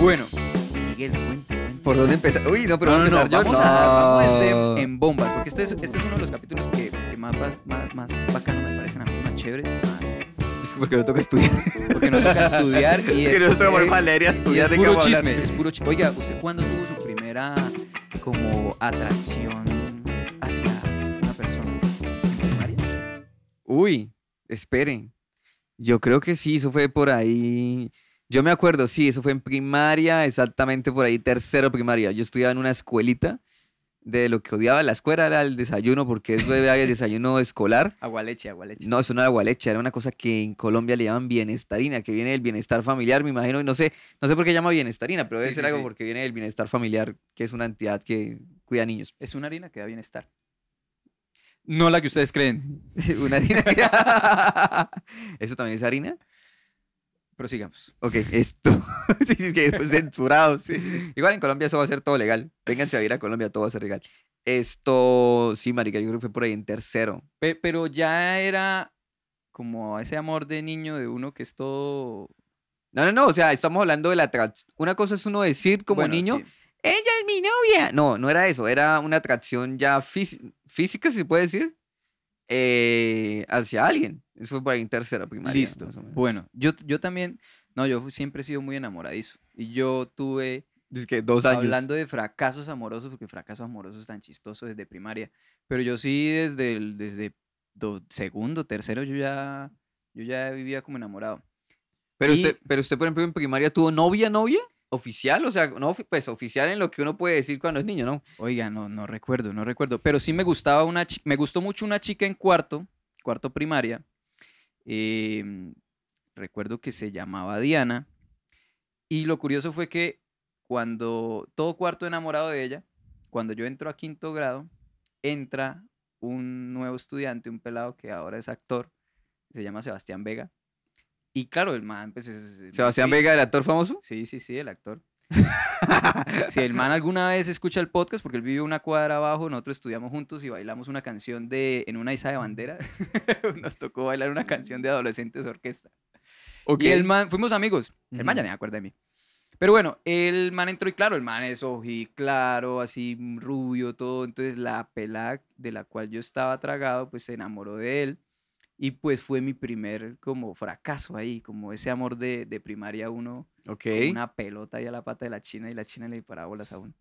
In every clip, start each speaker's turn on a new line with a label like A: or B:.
A: Bueno, Miguel, cuente, cuente.
B: ¿Por dónde empezar? Uy, no, pero
A: No,
B: voy a
A: no, no,
B: empezar yo.
A: vamos, a, vamos a este
B: No.
A: en bombas, porque este es, este es uno de los capítulos que, que más, más, más bacanos me parecen a mí, más chéveres, más...
B: Es porque no toca estudiar.
A: Porque no toca estudiar y es...
B: Que no toca
A: eh,
B: Valeria a
A: y
B: estudiar
A: es puro chisme, es puro chisme. Oiga, ¿usted cuándo tuvo su primera como atracción hacia una persona? ¿En primaria?
B: Uy, esperen. Yo creo que sí, eso fue por ahí. Yo me acuerdo, sí, eso fue en primaria, exactamente por ahí, tercero primaria. Yo estudiaba en una escuelita de lo que odiaba la escuela era el desayuno, porque eso de el desayuno escolar.
A: Agualeche, agualeche.
B: No, eso no era gualecha, era una cosa que en Colombia le llaman bienestarina, que viene del bienestar familiar, me imagino, y no sé, no sé por qué llama bienestarina, pero debe
A: Sí,
B: ser
A: sí,
B: algo
A: sí.
B: porque viene del bienestar familiar, que es una entidad que cuida niños.
A: Es una harina que da bienestar. No la que ustedes creen.
B: una harina. que- ¿Eso también es harina?
A: Prosigamos.
B: Ok, esto. sí, es que después censurados. Igual en Colombia eso va a ser todo legal. Vénganse a ir a Colombia, todo va a ser legal. Esto, sí, marica, yo creo que fue por ahí en tercero.
A: Pe- pero ya era como ese amor de niño de uno que es todo...
B: No, no, no, o sea, estamos hablando de la atracción. Una cosa es uno decir como
A: Bueno,
B: niño,
A: sí.
B: ella es mi novia. No, no era eso, era una atracción ya fís- física, si se puede decir, eh, hacia alguien. Eso fue por ahí en tercera primaria.
A: Listo. Bueno, yo, yo también... No, yo siempre he sido muy enamoradizo. Y yo tuve...
B: Dice que dos años.
A: Hablando de fracasos amorosos, porque fracasos amorosos tan chistosos desde primaria. Pero yo sí desde el, desde do- segundo, tercero, yo ya, yo ya vivía como enamorado.
B: Pero,
A: y-
B: usted, pero usted, por ejemplo, en primaria tuvo novia, novia, oficial, o sea, no, pues oficial en lo que uno puede decir cuando es niño, ¿no?
A: Oiga, no, no recuerdo, no recuerdo. Pero sí me gustaba una me gustó mucho una chica en cuarto, cuarto primaria. em, recuerdo que se llamaba Diana. Y lo curioso fue que cuando todo cuarto enamorado de ella, cuando yo entro a quinto grado, entra un nuevo estudiante, un pelado que ahora es actor, se llama Sebastián Vega. Y claro, el man, pues es...
B: Sebastián
A: muy-
B: Vega, el actor famoso.
A: Sí, sí, sí, el actor. Si el man alguna vez escucha el podcast, porque él vive una cuadra abajo, nosotros estudiamos juntos y bailamos una canción de En una isa de bandera. Nos tocó bailar una canción de adolescentes orquesta.
B: Ok.
A: Y el man, fuimos amigos. El man ya ni me acuerda de mí. Pero bueno, el man entró y claro, el man es claro, así rubio, todo. Entonces la pelada de la cual yo estaba tragado, pues se enamoró de él. Y pues fue mi primer como fracaso ahí, como ese amor de, de primaria uno con una pelota ahí a la pata de la china y la china le disparaba bolas a uno.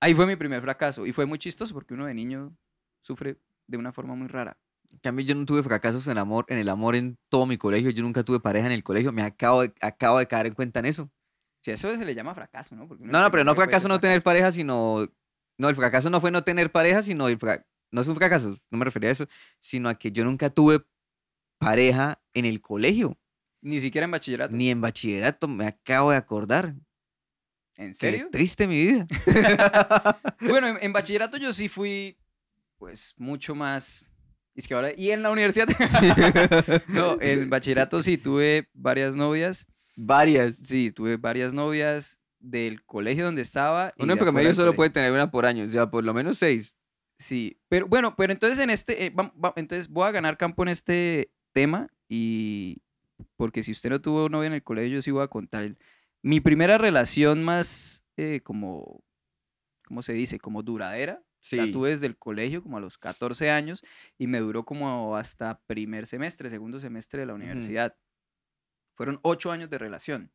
A: Ahí fue mi primer fracaso y fue muy chistoso porque uno de niño sufre de una forma muy rara.
B: En cambio, yo no tuve fracasos en el amor, en el amor en todo mi colegio. Yo nunca tuve pareja en el colegio. Me acabo de, acabo de caer en cuenta en eso.
A: Si eso se le llama fracaso, ¿no? Porque
B: No, no, pero no fracaso no tener pareja, sino... No, el fracaso no fue no tener pareja, sino el No es un fracaso, no me refería a eso, sino a que yo nunca tuve pareja en el colegio,
A: Ni siquiera en bachillerato.
B: ni en bachillerato, me acabo de acordar.
A: ¿En
B: Qué
A: serio?
B: triste mi vida.
A: bueno, en, en bachillerato yo sí fui, pues, mucho más... Es que ahora... Y en la universidad... no, en bachillerato sí tuve varias novias.
B: Varias.
A: Sí, tuve varias novias del colegio donde estaba.
B: Uno en promedio solo puede tener una por año, o sea, por lo menos seis.
A: Sí, pero bueno, pero entonces en este, eh, va- entonces voy a ganar campo en este tema y porque si usted no tuvo novia en el colegio, yo sí voy a contar. Mi primera relación más eh, como, ¿cómo se dice? Como duradera.
B: Sí.
A: La tuve desde el colegio como a los 14 años y me duró como hasta primer semestre, segundo semestre de la universidad. Fueron ocho años de relación.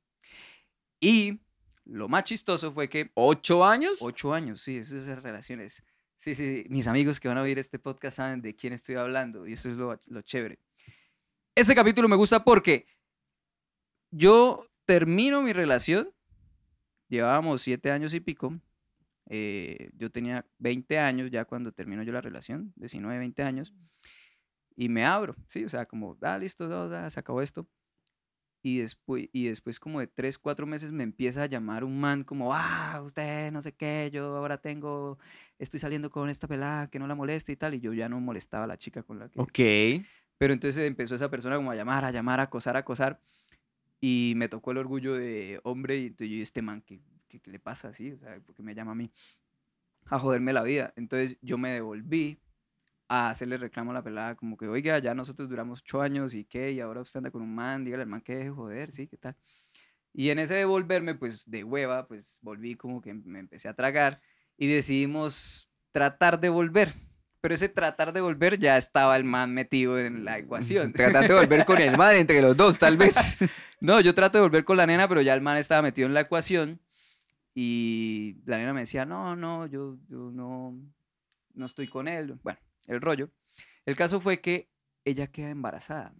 A: Y lo más chistoso fue que
B: ¿Ocho años?
A: Ocho años, sí, esas relaciones. Sí, sí, sí, mis amigos que van a oír este podcast saben de quién estoy hablando y eso es lo, lo chévere. Este capítulo me gusta porque yo termino mi relación, llevábamos siete años y pico, eh, yo tenía 20 años ya cuando termino yo la relación, 19, 20 años, y me abro, sí, o sea, como, ah, listo, ya, se acabó esto. Y después, y después como de tres, cuatro meses me empieza a llamar un man como, ah, usted no sé qué, yo ahora tengo, estoy saliendo con esta pelada que no la moleste y tal, y yo ya no molestaba a la chica con la que...
B: Ok.
A: Pero entonces empezó esa persona como a llamar, a llamar, a acosar, a acosar, y me tocó el orgullo de hombre, y entonces yo, "¿Y este man, ¿qué, qué, qué le pasa así? O sea, ¿por qué me llama a mí? A joderme la vida. Entonces yo me devolví a hacerle reclamo a la pelada, como que, oiga, ya nosotros duramos ocho años y qué, y ahora usted anda con un man, dígale al man que deje de joder, sí, ¿qué tal? Y en ese devolverme, pues de hueva, pues volví como que me empecé a tragar y decidimos tratar de volver. Pero ese tratar de volver ya estaba el man metido en la ecuación.
B: Tratar de volver con el man entre los dos, tal vez.
A: No, yo trato de volver con la nena, pero ya el man estaba metido en la ecuación y la nena me decía, no, no, yo, yo no, no estoy con él. Bueno, el rollo. El caso fue que ella queda embarazada.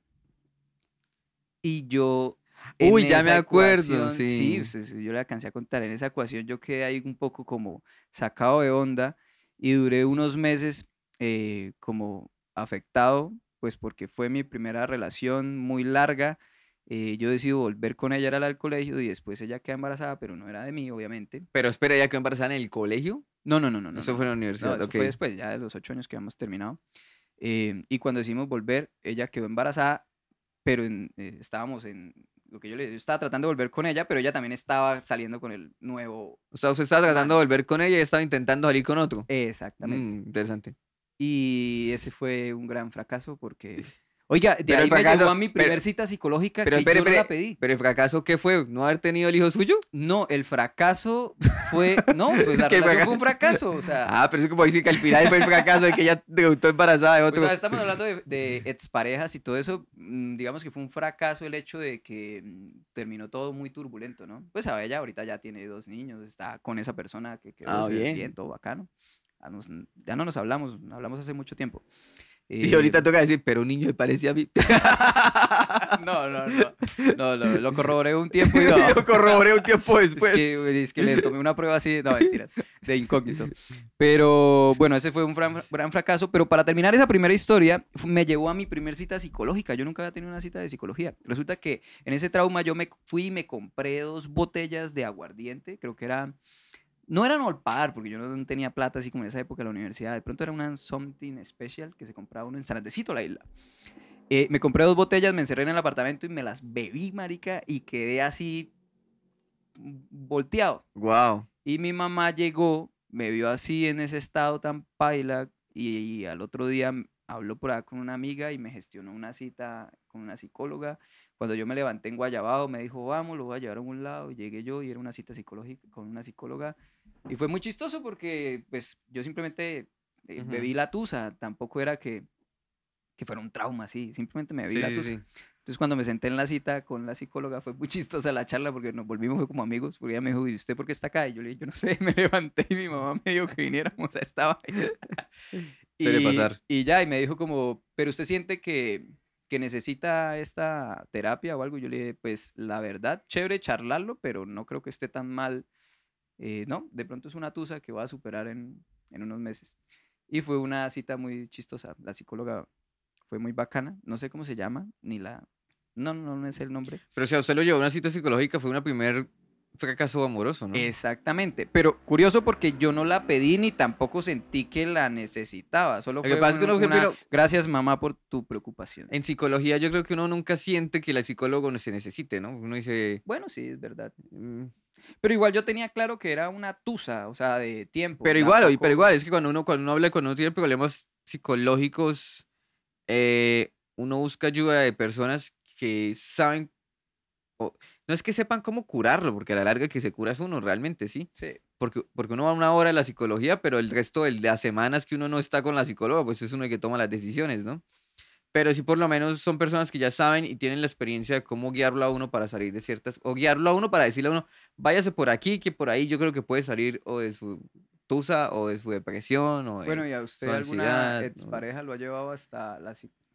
A: Y yo...
B: Uy, ya me acuerdo,
A: ecuación-
B: sí.
A: Sí, sí, yo le alcancé a contar. En esa ecuación yo quedé ahí un poco como sacado de onda y duré unos meses eh, como afectado, pues porque fue mi primera relación muy larga. eh, yo decido volver con ella era al colegio y después ella queda embarazada, pero no era de mí, obviamente.
B: Pero espera, ¿ya quedó embarazada en el colegio?
A: No, no, no, no. no
B: Eso
A: no.
B: fue en la
A: No,
B: universidad,
A: eso
B: ok.
A: fue después, ya de los ocho años que habíamos terminado. Eh, y cuando decidimos volver, ella quedó embarazada, pero en- eh, estábamos en lo que yo le yo estaba tratando de volver con ella, pero ella también estaba saliendo con el nuevo.
B: O sea, usted estaba tratando de volver con ella y estaba intentando salir con otro.
A: Exactamente.
B: Mm, interesante.
A: Y ese fue un gran fracaso porque. Oiga, de
B: Pero
A: ahí me
B: fracaso-
A: llegó a mi
B: pero-
A: primer cita psicológica
B: pero
A: que
B: espere,
A: yo no la pedí.
B: Pero el fracaso, ¿qué fue? ¿No haber tenido el hijo suyo?
A: No, el fracaso fue. No, pues la relación fue un fracaso. O sea,
B: Ah, pero es como dice que al final fue el fracaso de que ella debutó embarazada de
A: Pues,
B: otro.
A: o sea, estamos hablando de, de exparejas y todo eso. mm, Digamos que fue un fracaso el hecho de que mm, terminó todo muy turbulento, ¿no? Pues a ella ahorita ya tiene dos niños, está con esa persona que quedó
B: Ah,
A: ve
B: bien.
A: todo bacano. Ya, no nos hablamos, hablamos hace mucho tiempo.
B: y
A: Eh,
B: ahorita toca decir, pero un niño me parece a mí.
A: no, no, no, no, lo, lo corroboré un tiempo y no.
B: Yo corroboré un tiempo
A: Es
B: después.
A: que, es que le tomé una prueba así, no, mentiras, de incógnito. Pero bueno, ese fue un fran- gran fracaso. Pero para terminar esa primera historia, me llevó a mi primer cita psicológica. Yo nunca había tenido una cita de psicología. Resulta que en ese trauma yo me fui y me compré dos botellas de aguardiente. Creo que era. No eran Olpar, porque yo no tenía plata así como en esa época en la universidad. De pronto era una Something Special que se compraba uno en San Andresito, la isla. Eh, me compré dos botellas, me encerré en el apartamento y me las bebí, marica, y quedé así volteado.
B: Wow.
A: Y mi mamá llegó, me vio así en ese estado tan paila y, al otro día habló por ahí con una amiga y me gestionó una cita con una psicóloga. Cuando yo me levanté en Guayabao, me dijo, vamos, lo voy a llevar a un lado. Y llegué yo y era una cita psicológica con una psicóloga. Y fue muy chistoso porque pues yo simplemente eh,
B: Ujú.
A: bebí la tusa, tampoco era que, que fuera un trauma así, simplemente me bebí
B: Sí,
A: la
B: sí,
A: tusa.
B: sí.
A: Entonces cuando me senté en la cita con la psicóloga fue muy chistosa la charla porque nos volvimos fue como amigos, porque ella me dijo, ¿y usted por qué está acá? Y yo le dije, yo no sé, me levanté y mi mamá me dijo que viniéramos a esta vaina. Y,
B: pasar.
A: Y ya, y me dijo como, ¿pero usted siente que, que necesita esta terapia o algo? Yo le dije, pues la verdad, chévere charlarlo, pero no creo que esté tan mal. Eh, no, de pronto es una tusa que voy a superar en, en unos meses. Y fue una cita muy chistosa. La psicóloga fue muy bacana. No sé cómo se llama, ni la... No, no, no es el nombre.
B: Pero si a usted lo llevó una cita psicológica, fue una primer fracaso amoroso, ¿no?
A: Exactamente. Pero curioso porque yo no la pedí ni tampoco sentí que la necesitaba. Solo fue
B: pasa es que
A: un-
B: uno,
A: una,
B: pero-
A: gracias mamá por tu preocupación.
B: En psicología yo creo que uno nunca siente que el psicólogo no se necesite, ¿no? Uno dice...
A: Bueno, sí, es verdad.
B: mm,
A: Pero igual yo tenía claro que era una tusa, o sea, de tiempo.
B: Pero igual, pero igual, es que cuando uno, cuando uno habla, cuando uno tiene problemas psicológicos, eh, uno busca ayuda de personas que saben, no es que sepan cómo curarlo, porque a la larga que se cura es uno realmente, ¿sí?
A: Sí.
B: Porque, porque uno va una hora a la psicología, pero el resto de las semanas que uno no está con la psicóloga, pues es uno el que toma las decisiones, ¿no? Pero sí por lo menos son personas que ya saben y tienen la experiencia de cómo guiarlo a uno para salir de ciertas, o guiarlo a uno para decirle a uno, váyase por aquí, que por ahí yo creo que puede salir o de su tusa o de su depresión o de-
A: Bueno, ¿y a usted alguna expareja lo ha llevado hasta, la,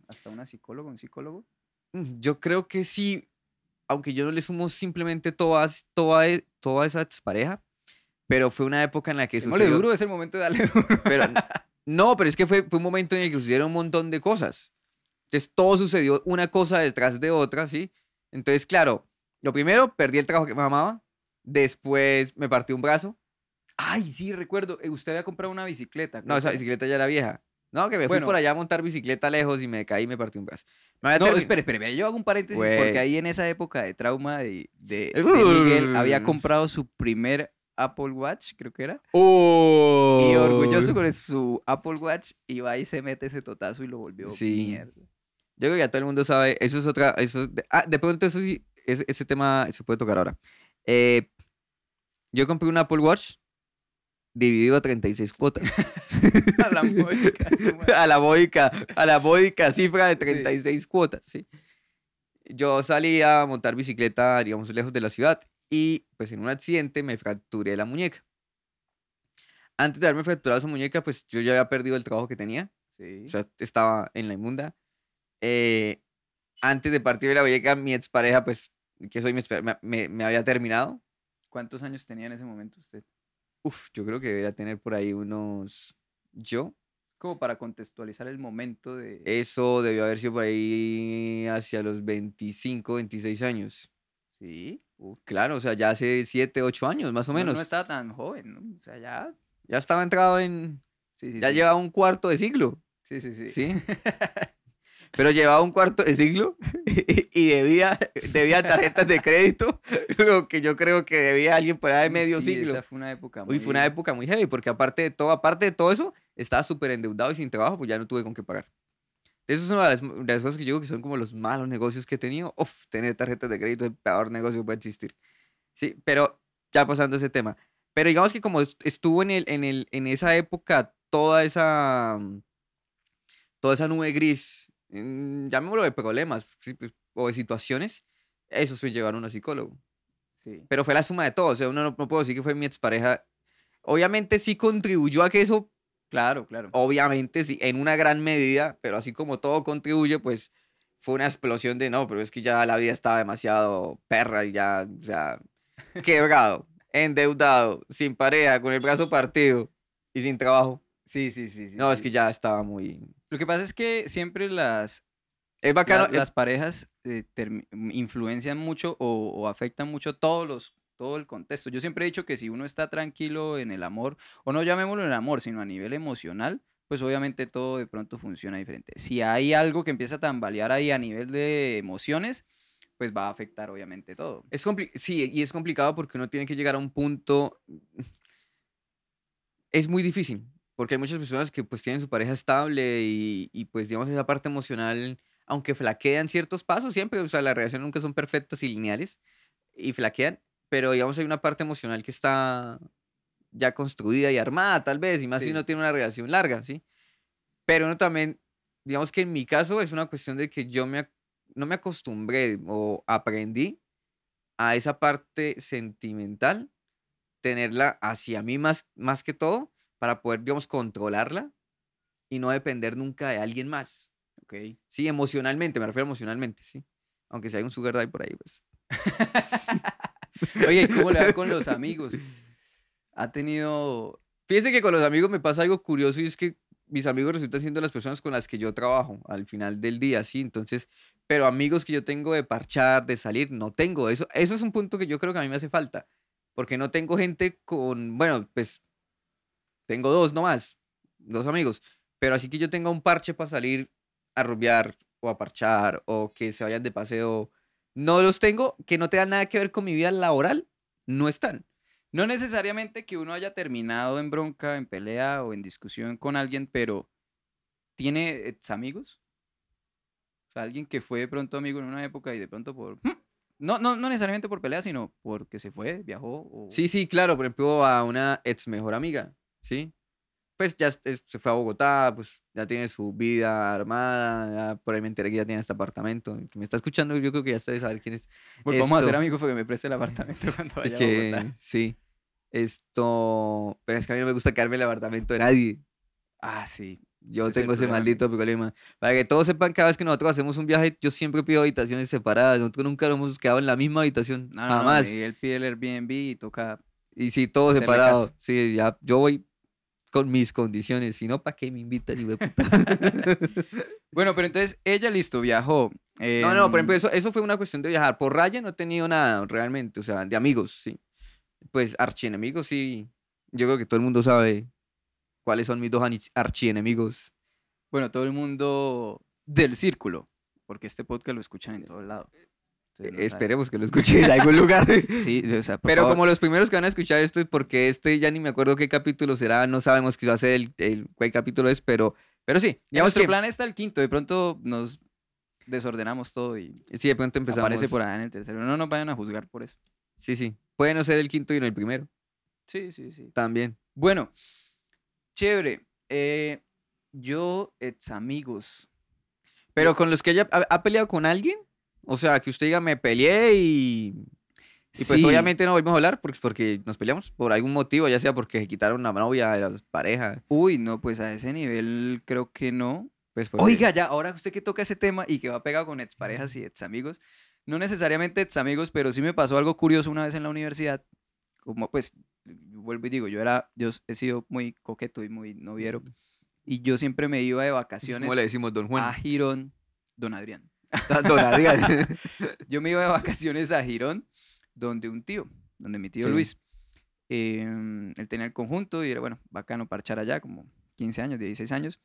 A: hasta una psicóloga, un psicólogo?
B: Mm, Yo creo que sí, aunque yo no le sumo simplemente todas, toda, e- toda esa expareja, pero fue una época en la que sucedió...
A: duro, es el momento de darle duro.
B: Pero, no, pero es que fue, fue un momento en el que sucedieron un montón de cosas. Entonces todo sucedió una cosa detrás de otra, ¿sí? Entonces, claro, lo primero, perdí el trabajo que me amaba, después me partí un brazo,
A: Ay, sí, recuerdo. eh, Usted había comprado una bicicleta.
B: no,
A: creo
B: esa bicicleta ya era vieja. No, que me fui
A: Bueno.
B: por allá a montar bicicleta lejos y me caí y me partí un brazo.
A: No, espere, espere, yo hago un paréntesis porque ahí en esa época de trauma de, de- de Miguel había comprado su primer Apple Watch, creo que era.
B: ¡Oh!
A: Y orgulloso con su Apple Watch, y va y se mete ese totazo y lo volvió
B: Sí.
A: mierda.
B: Yo creo que ya todo el mundo sabe, eso es otra, eso, de, ah, de pronto eso sí, ese, ese tema se puede tocar ahora. Eh, yo compré un Apple Watch dividido a 36 cuotas.
A: A la módica, sí,
B: a la módica, a la módica cifra de 36 cuotas, ¿sí? Yo salí a montar bicicleta, digamos, lejos de la ciudad y pues en un accidente me fracturé la muñeca. Antes de haberme fracturado esa muñeca, pues yo ya había perdido el trabajo que tenía,
A: Sí.
B: o sea, estaba en la inmunda. Eh, antes de partir de la muñeca, mi expareja, pues, que soy me, me- me había terminado.
A: ¿Cuántos años tenía en ese momento usted?
B: Uf, yo creo que debería tener por ahí unos... Yo,
A: Como para contextualizar el momento de...
B: Eso debió haber sido por ahí hacia los 25, 26 años.
A: Sí. Uf,
B: Claro, o sea, ya hace 7, 8 años más o
A: no-
B: menos.
A: No estaba tan joven, ¿no? O sea, ya...
B: Ya estaba entrado en...
A: Sí, sí,
B: Ya
A: sí.
B: llevaba un cuarto de siglo,
A: Sí, sí, sí.
B: ¿sí? Pero llevaba un cuarto de siglo y debía, debía tarjetas de crédito, lo que yo creo que debía alguien por ahí de medio
A: sí,
B: siglo.
A: Esa fue una época
B: Uy, fue una
A: muy-
B: época muy heavy, porque aparte de todo, aparte de todo eso, estaba súper endeudado y sin trabajo, pues ya no tuve con qué pagar. Eso es una de las, de las cosas que yo digo que son como los malos negocios que he tenido. Uf, tener tarjetas de crédito es el peor negocio que puede existir. Sí, pero ya pasando ese tema. Pero digamos que como est- estuvo en, el, en, el, en esa época toda esa, mm, toda esa nube gris, llamémoslo de problemas pues, o de situaciones, eso me llevaron a un psicólogo
A: Sí.
B: pero fue la suma de todo. O sea, uno no, no puedo decir que fue mi expareja. Obviamente sí contribuyó a que eso,
A: Claro, claro.
B: obviamente sí, en una gran medida, pero así como todo contribuye, pues fue una explosión de no, pero es que ya la vida estaba demasiado perra y ya, o sea, quebrado, endeudado, sin pareja, con el brazo partido y sin trabajo.
A: Sí, sí, sí. sí,
B: No, es que ya estaba muy...
A: Lo que pasa es que siempre las,
B: Es bacano.
A: la- las parejas eh, termi- influencian mucho o, o afectan mucho todos los, todo el contexto. Yo siempre he dicho que si uno está tranquilo en el amor, o no llamémoslo en el amor, sino a nivel emocional, pues obviamente todo de pronto funciona diferente. Si hay algo que empieza a tambalear ahí a nivel de emociones, pues va a afectar obviamente todo.
B: Es sí, y es complicado porque uno tiene que llegar a un punto. Es muy difícil, porque hay muchas personas que pues tienen su pareja estable y, y, pues digamos esa parte emocional, aunque flaquean ciertos pasos siempre, o sea, las relaciones nunca son perfectas y lineales y flaquean, pero digamos hay una parte emocional que está ya construida y armada tal vez, y más si
A: Sí,
B: uno
A: sí.
B: tiene una relación larga, ¿sí? Pero uno también, digamos que en mi caso es una cuestión de que yo me, no me acostumbré o aprendí a esa parte sentimental, tenerla hacia mí más, más que todo, para poder, digamos, controlarla y no depender nunca de alguien más.
A: ¿ok?
B: Sí, emocionalmente, me refiero emocionalmente, sí. Aunque si hay un sugar daddy por ahí, pues.
A: Oye, ¿y cómo le va con los amigos? ¿Ha tenido
B: Fíjense que con los amigos me pasa algo curioso y es que mis amigos resultan siendo las personas con las que yo trabajo al final del día, sí. Entonces, pero amigos que yo tengo de parchar, de salir, no tengo. Eso, eso es un punto que yo creo que a mí me hace falta. Porque no tengo gente con, bueno, pues tengo dos nomás, dos amigos. Pero así que yo tenga un parche para salir a rumbear o a parchar o que se vayan de paseo, no los tengo, que no tengan nada que ver con mi vida laboral, no están.
A: No necesariamente que uno haya terminado en bronca, en pelea o en discusión con alguien, pero ¿tiene ex amigos? O sea, alguien que fue de pronto amigo en una época y de pronto por... ¡Mm! No, no, no necesariamente por pelea, sino porque se fue, viajó o...
B: Sí, sí, claro, por ejemplo, a una ex mejor amiga, ¿sí? Pues ya es- es- se fue a Bogotá, pues ya tiene su vida armada, ya por ahí me enteré que ya tiene este apartamento, que me está escuchando yo creo que ya está de saber quién es.
A: Pues vamos a
B: esto-
A: amigos porque me preste el apartamento cuando vaya
B: Es
A: a
B: que,
A: Bogotá.
B: sí, esto, pero es que a mí no me gusta quedarme en el apartamento de nadie.
A: Ah, sí.
B: Yo
A: Ese es
B: tengo ese
A: problema.
B: maldito problema. Para que todos sepan, cada vez que nosotros hacemos un viaje, yo siempre pido habitaciones separadas. Nosotros nunca nos hemos quedado en la misma habitación.
A: No, no, no,
B: jamás.
A: Miguel pide el Airbnb y toca...
B: Y sí, todo separado. Sí, ya, yo voy con mis condiciones. Si no, ¿para qué me invitan? de puta?
A: Bueno, pero entonces ella, listo, viajó.
B: no, no, por ejemplo,
A: em,
B: eso, eso fue una cuestión de viajar. Por raya no he tenido nada realmente, o sea, de amigos, sí. Pues archienemigos, sí. Yo creo que todo el mundo sabe cuáles son mis dos archienemigos.
A: Bueno, todo el mundo del círculo, porque este podcast lo escuchan en todos lados.
B: Esperemos que lo escuchen en algún lugar.
A: Sí, o sea, por
B: Pero
A: favor.
B: como los primeros que van a escuchar esto es porque este ya ni me acuerdo qué capítulo será, no sabemos qué va a ser el, el, qué capítulo es, pero, pero sí, digamos
A: nuestro
B: que
A: plan está el quinto, de pronto nos desordenamos todo y
B: Sí, de pronto empezamos.
A: aparece por allá en el tercero. No nos vayan a juzgar por eso.
B: Sí, sí. Puede no ser el quinto y no el primero.
A: Sí, sí, sí.
B: También.
A: Bueno, chévere. Eh, yo, ex amigos.
B: Pero con los que ella ha, ha peleado con alguien. O sea, que usted diga, me peleé y. Y pues
A: Sí.
B: obviamente no volvimos a hablar porque, porque nos peleamos por algún motivo, ya sea porque se quitaron una novia de la pareja.
A: Uy, no, pues a ese nivel creo que no.
B: Pues porque-
A: Oiga, ya, ahora usted que toca ese tema y que va pegado con exparejas y ex amigos, no necesariamente ex amigos, pero sí me pasó algo curioso una vez en la universidad. Como pues, vuelvo y digo, yo era, yo he sido muy coqueto y muy noviero. Y yo siempre me iba de vacaciones
B: ¿Cómo le decimos, don
A: a
B: Juan?
A: Girón, don Adrián.
B: Adrián.
A: Yo me iba de vacaciones a Girón, donde un tío, donde mi tío
B: Sí.
A: Luis. em, él tenía el conjunto y era, bueno, bacano parchar allá, como 15 años, 16 años.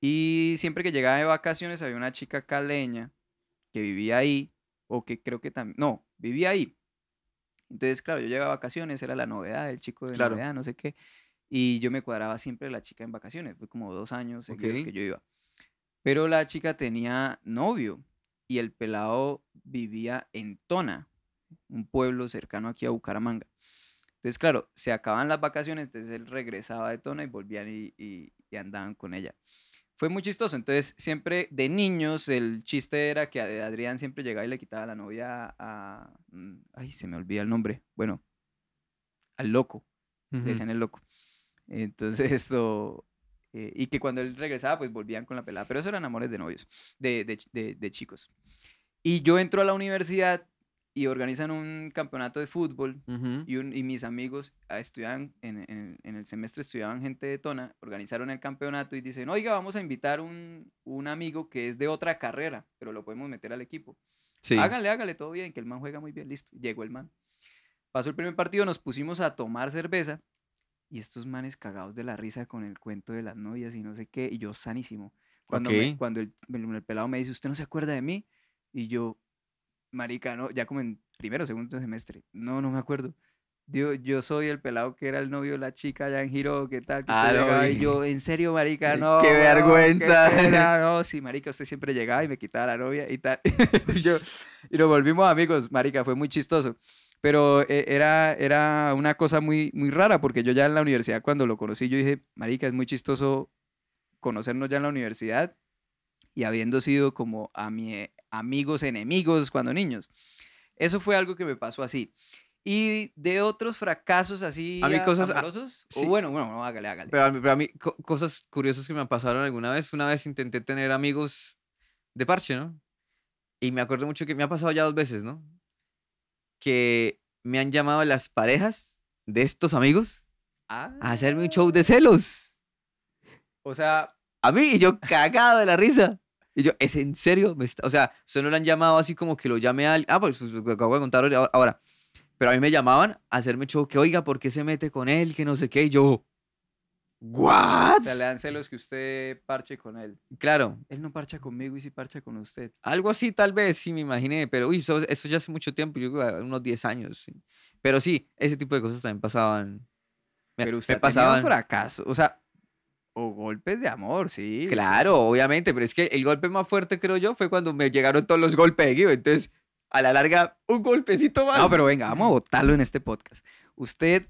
A: Y siempre que llegaba de vacaciones había una chica caleña que vivía ahí, o que creo que también, no, vivía ahí. Entonces, claro, yo llegaba de vacaciones, era la novedad, el chico de
B: Claro.
A: novedad, no sé qué. Y yo me cuadraba siempre la chica en vacaciones, fue como dos años seguidos
B: Ok.
A: que yo iba. Pero la chica tenía novio y el pelado vivía en Tona, un pueblo cercano aquí a Bucaramanga. Entonces, claro, se acaban las vacaciones, entonces él regresaba de Tona y volvían y, y- y andaban con ella. Fue muy chistoso, entonces siempre de niños el chiste era que Adrián siempre llegaba y le quitaba la novia a... mm, Ay, se me olvida el nombre. Bueno, al loco le
B: Ujú.
A: decían el loco. Entonces esto, eh, y que cuando él regresaba, pues volvían con la pelada, pero eso eran amores de novios, de, de de- de chicos. Y yo entro a la universidad y organizan un campeonato de fútbol y, un- y mis amigos ah, estudiaban, en, en- en el semestre estudiaban gente de Tona, organizaron el campeonato y dicen, oiga, vamos a invitar un, un amigo que es de otra carrera, pero lo podemos meter al equipo.
B: Sí.
A: Hágale, hágale, todo bien, que el man juega muy bien, listo. Llegó el man. Pasó el primer partido, nos pusimos a tomar cerveza y estos manes cagados de la risa con el cuento de las novias y no sé qué, y yo sanísimo. Cuando, me-
B: Ok.
A: cuando el, el- el pelado me dice, ¿usted no se acuerda de mí? Y yo, marica, no, ya como en primero o segundo semestre, no, no me acuerdo. Yo, yo soy el pelado que era el novio de la chica allá en Giro, ¿qué tal? Que
B: Ah,
A: usted
B: no,
A: llegaba y yo, en serio, marica,
B: Qué
A: no. qué
B: vergüenza.
A: pena, no, sí, marica, usted siempre llegaba y me quitaba la novia y tal. Y yo, y nos volvimos amigos, marica, fue muy chistoso. Pero eh, era, era una cosa muy, muy rara, porque yo ya en la universidad, cuando lo conocí, yo dije, marica, es muy chistoso conocernos ya en la universidad y habiendo sido como a mi, amigos enemigos cuando niños. Eso fue algo que me pasó así. Y de otros fracasos así
B: A mí
A: a-
B: cosas- ah,
A: amorosos, o
B: sí.
A: bueno, bueno, no, hágale, hágale.
B: Pero a mí, pero a mí co- cosas curiosas que me pasaron alguna vez. Una vez intenté tener amigos de parche, ¿no? Y me acuerdo mucho que me ha pasado ya dos veces, ¿no? Que me han llamado las parejas de estos amigos a hacerme un show de celos.
A: O sea,
B: A mí, y yo cagado de la risa. Y yo, ¿es en serio? Me está- O sea, usted no lo han llamado así como que lo llame a alguien. Ah, pues lo que acabo de contar ahora- ahora. Pero a mí me llamaban a hacerme show que, oiga, ¿por qué se mete con él? Que no sé qué. Y yo, ¿what?
A: o sea, le dan celos que usted parche con él.
B: Claro,
A: Él no parcha conmigo y sí parcha con usted.
B: algo así tal vez, sí me imaginé. Pero, uy, eso, eso ya hace mucho tiempo, yo creo unos 10 años. sí. Pero sí, ese tipo de cosas también pasaban. Me-
A: Pero
B: me
A: usted tenido
B: pasaban.
A: fracaso. O sea, o golpes de amor, sí.
B: Claro, obviamente, pero es que el golpe más fuerte, creo yo, fue cuando me llegaron todos los golpes de Guido. Entonces, a la larga, un golpecito más.
A: No, pero venga, vamos a votarlo en este podcast. Usted,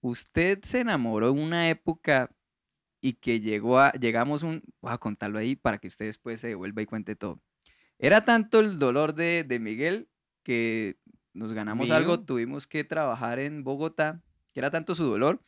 A: usted se enamoró en una época y que llegó a, llegamos un, voy a contarlo ahí para que usted después se devuelva y cuente todo. Era tanto el dolor de, de Miguel que nos ganamos algo, tuvimos que trabajar en Bogotá, que era tanto su dolor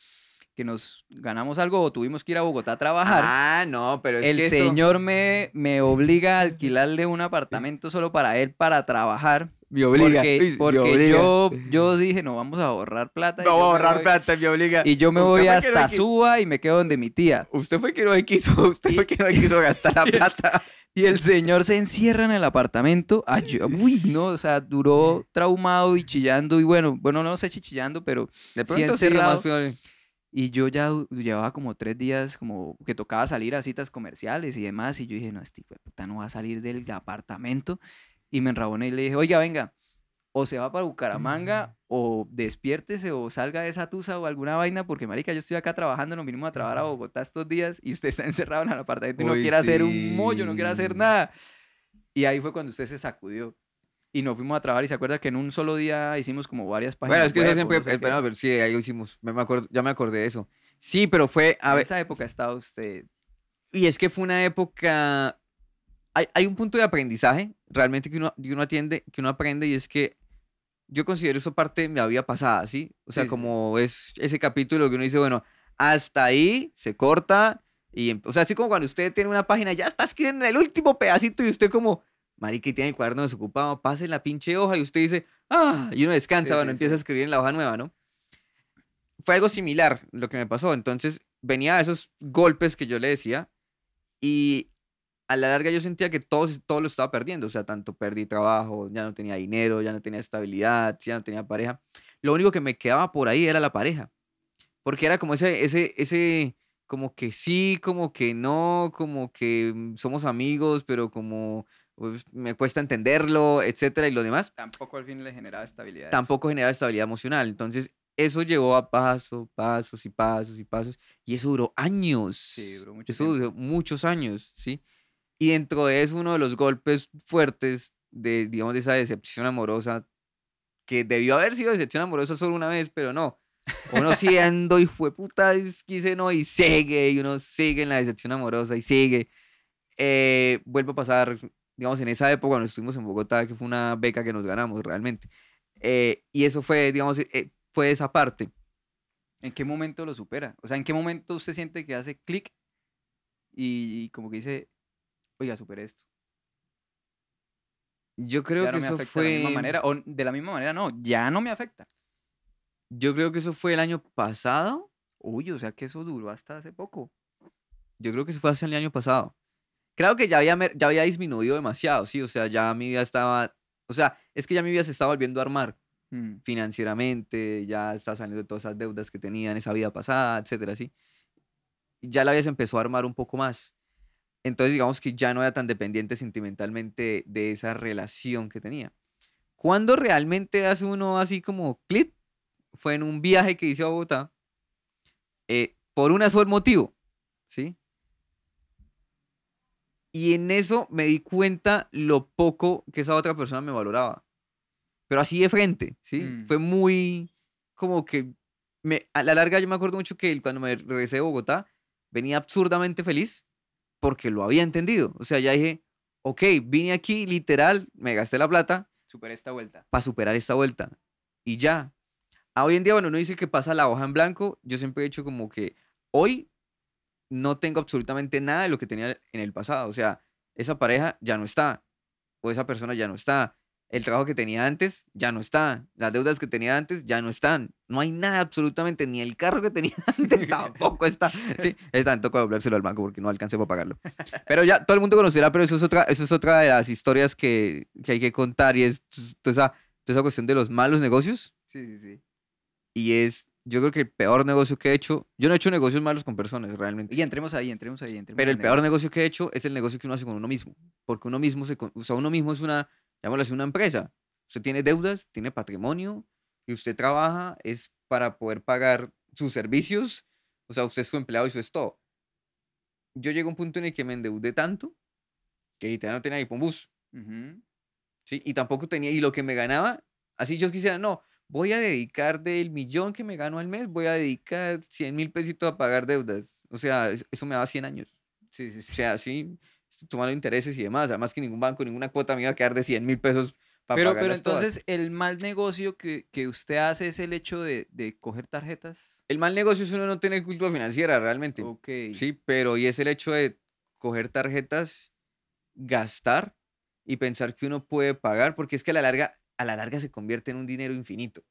A: que nos ganamos algo o tuvimos que ir a Bogotá a trabajar.
B: Ah, no, pero es
A: el
B: que eso-
A: señor me, me obliga a alquilarle un apartamento solo para él para trabajar.
B: me obliga.
A: Porque,
B: me obliga.
A: yo, yo dije, no, vamos a ahorrar plata.
B: No a ahorrar
A: voy-
B: plata, me obliga.
A: Y yo me voy hasta Suba y me quedo donde mi tía.
B: Usted fue que no quiso, usted fue que no quiso gastar la plata.
A: Y el señor se encierra en el apartamento. Ay, yo- uy, no, o sea, duró traumado y chillando. Y bueno, bueno, no sé si chillando, pero.
B: De
A: Sí,
B: pronto sí,
A: encerrado.
B: más peor.
A: Y yo ya llevaba como tres días, como que tocaba salir a citas comerciales y demás. Y yo dije, no, este de puta no va a salir del apartamento. Y me enraboné y le dije, oiga, venga, o se va para Bucaramanga, o despiértese, o salga de esa tusa o alguna vaina, porque marica, yo estoy acá trabajando, nos vinimos a trabajar a Bogotá estos días y usted está encerrado en el apartamento y no quiere hacer un mollo, no quiere hacer nada. Y ahí fue cuando usted se sacudió. Y nos fuimos a trabajar y se acuerda que en un solo día hicimos como varias páginas.
B: Bueno, es que eso
A: web o
B: siempre,
A: no sé
B: bueno, pero sí, ahí lo hicimos, me acuerdo, ya me acordé de eso. Sí, pero fue, a
A: en
B: ver,
A: esa época estaba usted.
B: y es que fue una época, hay, hay un punto de aprendizaje realmente que uno, que uno atiende, que uno aprende y es que yo considero eso parte de mi vida pasada, ¿sí? O sea,
A: Sí, sí.
B: como es ese capítulo que uno dice, bueno, hasta ahí se corta y, em- o sea, así como cuando usted tiene una página, ya está escribiendo el último pedacito y usted como, marica, y tiene el cuaderno desocupado, pase la pinche hoja y usted dice, ah, y uno descansa,
A: Sí,
B: bueno,
A: sí,
B: empieza a escribir en la hoja nueva, ¿no? Fue algo similar lo que me pasó, entonces venía de esos golpes que yo le decía y a la larga yo sentía que todo, todo lo estaba perdiendo, o sea, tanto perdí trabajo, ya no tenía dinero, ya no tenía estabilidad, ya no tenía pareja. Lo único que me quedaba por ahí era la pareja, porque era como ese, ese, ese, como que sí, como que no, como que somos amigos, pero como pues, me cuesta entenderlo, etcétera, y lo demás
A: Tampoco al fin le generaba estabilidad.
B: tampoco genera estabilidad emocional. Entonces, eso llevó a paso, pasos y pasos y pasos. Y eso duró años.
A: Sí, duró mucho
B: Eso
A: tiempo.
B: duró muchos años, ¿sí? Y dentro de eso, uno de los golpes fuertes de, digamos, de esa decepción amorosa, que debió haber sido decepción amorosa solo una vez, pero no. Uno siendo y fue puta, quise no, y sigue, y uno sigue en la decepción amorosa y sigue. Eh, vuelve a pasar, digamos, en esa época cuando estuvimos en Bogotá, que fue una beca que nos ganamos realmente. Eh, y eso fue, digamos, eh, fue esa parte.
A: ¿En qué momento lo supera? O sea, ¿en qué momento usted siente que hace clic y, y como que dice, oiga, superé esto?
B: Yo creo
A: ya
B: que
A: no me
B: eso
A: afecta de la
B: fue.
A: misma manera. O de la misma manera, no, ya no me afecta.
B: Yo creo que eso fue el año pasado.
A: Uy, o sea que eso duró hasta hace poco.
B: Yo creo que eso fue hace el año pasado. Claro que ya había, ya había disminuido demasiado, sí. O sea, ya mi vida estaba. O sea, es que ya mi vida se estaba volviendo a armar
A: Mm,
B: financieramente, ya estaba saliendo de todas esas deudas que tenía en esa vida pasada, etcétera, sí. Ya la vida se empezó a armar un poco más. Entonces, digamos que ya no era tan dependiente sentimentalmente de esa relación que tenía. Cuando realmente hace uno así como clic, fue en un viaje que hice a Bogotá, eh, por un solo motivo, ¿sí? Y en eso me di cuenta lo poco que esa otra persona me valoraba. Pero así de frente, ¿sí?
A: Mm.
B: Fue muy como que me, a la larga yo me acuerdo mucho que cuando me regresé de Bogotá venía absurdamente feliz porque lo había entendido. O sea, ya dije, ok, vine aquí literal, me gasté la plata
A: superé esta vuelta.
B: para superar esta vuelta. Y ya. A hoy en día, bueno, uno dice que pasa la hoja en blanco. Yo siempre he dicho como que hoy no tengo absolutamente nada de lo que tenía en el pasado. O sea, esa pareja ya no está. O esa persona ya no está. El trabajo que tenía antes ya no está. Las deudas que tenía antes ya no están. No hay nada absolutamente. Ni el carro que tenía antes tampoco está. Sí, está, toca doblárselo al banco porque no alcancé para pagarlo. Pero ya todo el mundo conocerá, pero eso es otra, eso es otra de las historias que, que hay que contar y es toda esa, toda esa cuestión de los malos negocios.
A: Sí, sí, sí.
B: Y es, yo creo que el peor negocio que he hecho, yo no he hecho negocios malos con personas realmente,
A: Y entremos ahí, entremos ahí. Entremos
B: pero el peor
A: negocio.
B: negocio que he hecho es el negocio que uno hace con uno mismo, porque uno mismo, se, con- o sea, uno mismo es una, llamémoslo así, una empresa. Usted tiene deudas, tiene patrimonio y usted trabaja es para poder pagar sus servicios, o sea, usted es su empleado y eso es todo. Yo llegué a un punto en el que me endeudé tanto que literal no tenía ni pa' un bus.
A: Ujú.
B: ¿sí? Y tampoco tenía, y lo que me ganaba, así yo quisiera, no, voy a dedicar del millón que me gano al mes, voy a dedicar 100 mil pesitos a pagar deudas. O sea, es- eso me daba 100 años.
A: Sí, sí,
B: O
A: sí.
B: sea, así, tomando intereses y demás. Además que ningún banco, ninguna cuota me iba a quedar de 100 mil pesos para
A: Pero,
B: pagarlas
A: pero
B: todas.
A: entonces, el mal negocio que, que usted hace es el hecho de, de coger tarjetas.
B: El mal negocio es uno no tener cultura financiera realmente.
A: Ok.
B: Sí, pero y es el hecho de coger tarjetas, gastar y pensar que uno puede pagar, porque es que a la larga, a la larga se convierte en un dinero infinito.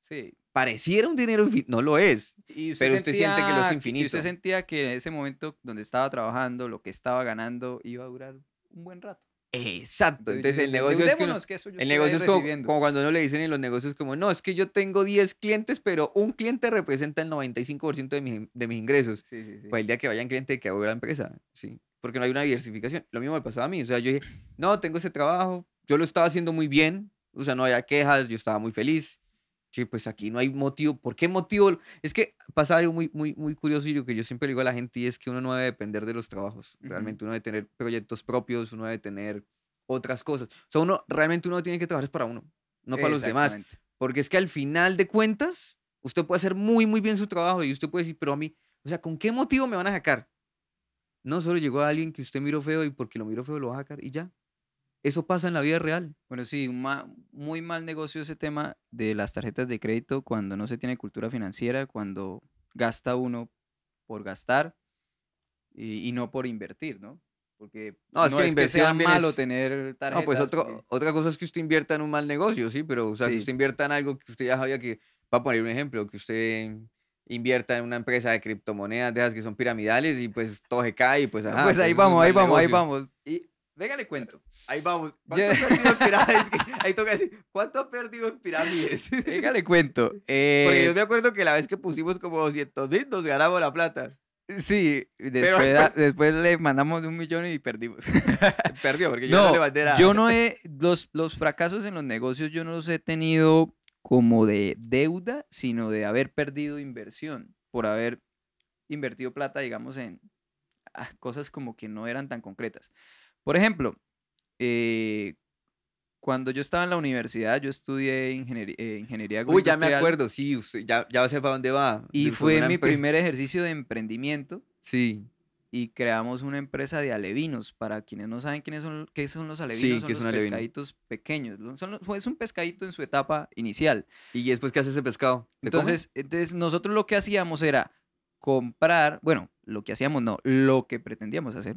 A: Sí.
B: Pareciera un dinero infinito, no lo es.
A: Y
B: Pero usted siente que lo es
A: sentía- y
B: infinito.
A: usted sentía que en ese momento donde estaba trabajando, lo que estaba ganando iba a durar un buen rato.
B: Exacto. Entonces el negocio es que uno-
A: endeudémonos, que eso yo
B: el negocio es como, cuando uno le dicen en los negocios como, no, es que yo tengo 10 clientes, pero un cliente representa el 95% de mis, de mis ingresos.
A: Sí, sí, sí.
B: Pues el día que vayan cliente que hago la empresa, ¿sí? Porque no hay una diversificación. Lo mismo me pasaba a mí. O sea, yo dije, no, tengo ese trabajo, yo lo estaba haciendo muy bien, o sea, no había quejas, yo estaba muy feliz. Sí, pues aquí no hay motivo. ¿Por qué motivo? Es que pasa algo muy, muy, muy curioso y lo que yo siempre le digo a la gente y es que uno no debe depender de los trabajos. Realmente uno debe tener proyectos propios, uno debe tener otras cosas. O sea, uno realmente uno tiene que trabajar es para uno, no para los demás. Porque es que al final de cuentas, usted puede hacer muy, muy bien su trabajo y usted puede decir, pero a mí, o sea, ¿con qué motivo me van a sacar? No solo llegó alguien que usted miró feo y porque lo miró feo lo va a sacar y ya. Eso pasa en la vida real.
A: Bueno, sí, ma- muy mal negocio ese tema de las tarjetas de crédito cuando no se tiene cultura financiera, cuando gasta uno por gastar y, y no por invertir, ¿no? Porque
B: No, es que la
A: sea
B: inversión también
A: malo
B: es-
A: tener tarjetas.
B: No, pues otro-
A: porque-
B: otra cosa es que usted invierta en un mal negocio, sí, pero o sea, que
A: Sí.
B: usted invierta en algo que usted ya sabía que, va a poner un ejemplo, que usted invierta en una empresa de criptomonedas de esas que son piramidales y pues todo se cae y pues... Ajá,
A: pues ahí
B: es un
A: vamos, ahí vamos, ahí vamos. Y venga, le cuento.
B: Ahí vamos. ¿Cuánto ha perdido en pirámides? Ahí toca decir, ¿cuánto ha perdido en pirámides?
A: Venga, le cuento.
B: Porque
A: Eh,
B: yo me acuerdo que la vez que pusimos como 200 mil nos ganamos la plata.
A: sí, después,
B: después-
A: después le mandamos un millón y perdimos.
B: Perdió, porque yo no,
A: No,
B: le mandé nada.
A: yo no he, los, los fracasos en los negocios yo no los he tenido como de deuda, sino de haber perdido inversión, por haber invertido plata, digamos, en ah, cosas como que no eran tan concretas. Por ejemplo, eh, cuando yo estaba en la universidad, yo estudié ingenieri- eh, ingeniería
B: Uy, ya me acuerdo, sí, usted, ya, ya sé para dónde va.
A: Y fue mi primer ejercicio de emprendimiento
B: Sí,
A: y creamos una empresa de alevinos. Para quienes no saben quiénes son, qué son los alevinos, son
B: ¿qué es
A: los
B: alevino?
A: pescaditos pequeños. lo- son los- es un pescadito en su etapa inicial.
B: y después, ¿qué hace ese pescado?
A: Entonces, entonces, nosotros lo que hacíamos era comprar, bueno, lo que hacíamos no, lo que pretendíamos hacer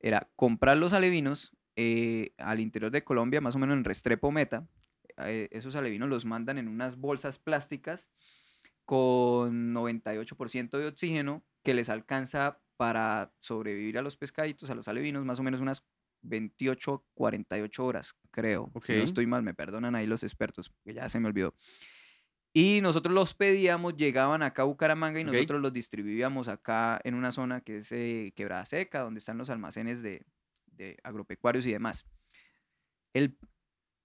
A: era comprar los alevinos eh, al interior de Colombia, más o menos en Restrepo Meta. Eh, esos alevinos los mandan en unas bolsas plásticas con 98% de oxígeno que les alcanza para sobrevivir a los pescaditos, a los alevinos, más o menos unas 28, 48 horas, creo. Si no estoy mal, me perdonan ahí los expertos, que ya se me olvidó. Y nosotros los pedíamos, llegaban acá a Bucaramanga y nosotros los distribuíamos acá en una zona que es eh, Quebrada Seca, donde están los almacenes de, de agropecuarios y demás. El,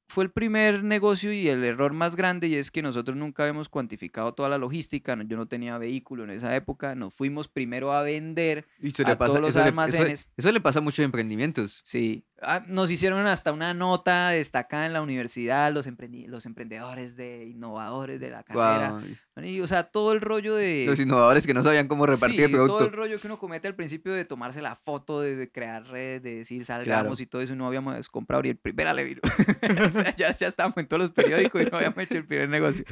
A: fue el primer negocio y el error más grande y es que nosotros nunca habíamos cuantificado toda la logística, no- yo no tenía vehículo en esa época, nos fuimos primero a vender,
B: Y
A: a todos los
B: eso le- eso-
A: almacenes.
B: eso le pasa a muchos emprendimientos.
A: Sí, nos hicieron hasta una nota destacada en la universidad, los, emprendi- los emprendedores de innovadores de la carrera. Y, o sea, todo el rollo de...
B: Los innovadores que no sabían cómo repartir
A: Sí,
B: el producto.
A: todo el rollo que uno comete al principio de tomarse la foto, de, crear redes, de decir salgamos y todo eso, no habíamos comprado y el primer alevino. o sea, ya, ya estábamos en todos los periódicos y no habíamos hecho el primer negocio.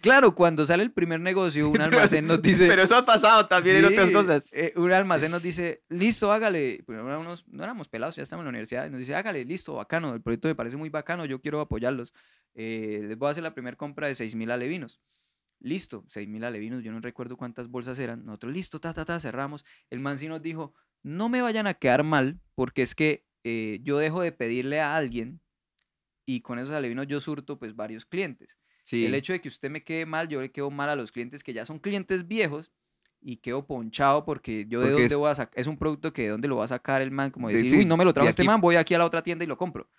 A: Claro, cuando sale el primer negocio, un almacén nos dice...
B: Pero eso ha pasado también en otras cosas.
A: eh, un almacén nos dice, listo, hágale. Pero era unos- no éramos pelados, ya estamos en la universidad. Y nos dice, hágale, listo, bacano. El proyecto me parece muy bacano, yo quiero apoyarlos. Eh, les voy a hacer la primera compra de 6.000 alevinos. Listo, 6.000 alevinos, yo no recuerdo cuántas bolsas eran. Nosotros, listo, ta, ta, ta, cerramos. El man sí nos dijo, no me vayan a quedar mal, porque es que eh, yo dejo de pedirle a alguien y con esos alevinos yo surto pues varios clientes.
B: Sí.
A: El hecho de que usted me quede mal, yo le quedo mal a los clientes que ya son clientes viejos y quedo ponchado porque yo de dónde voy a sacar, es un producto que de dónde lo va a sacar el man, como
B: De-
A: decir,
B: sí,
A: uy, no me lo trajo este man, voy aquí a la otra tienda y lo compro.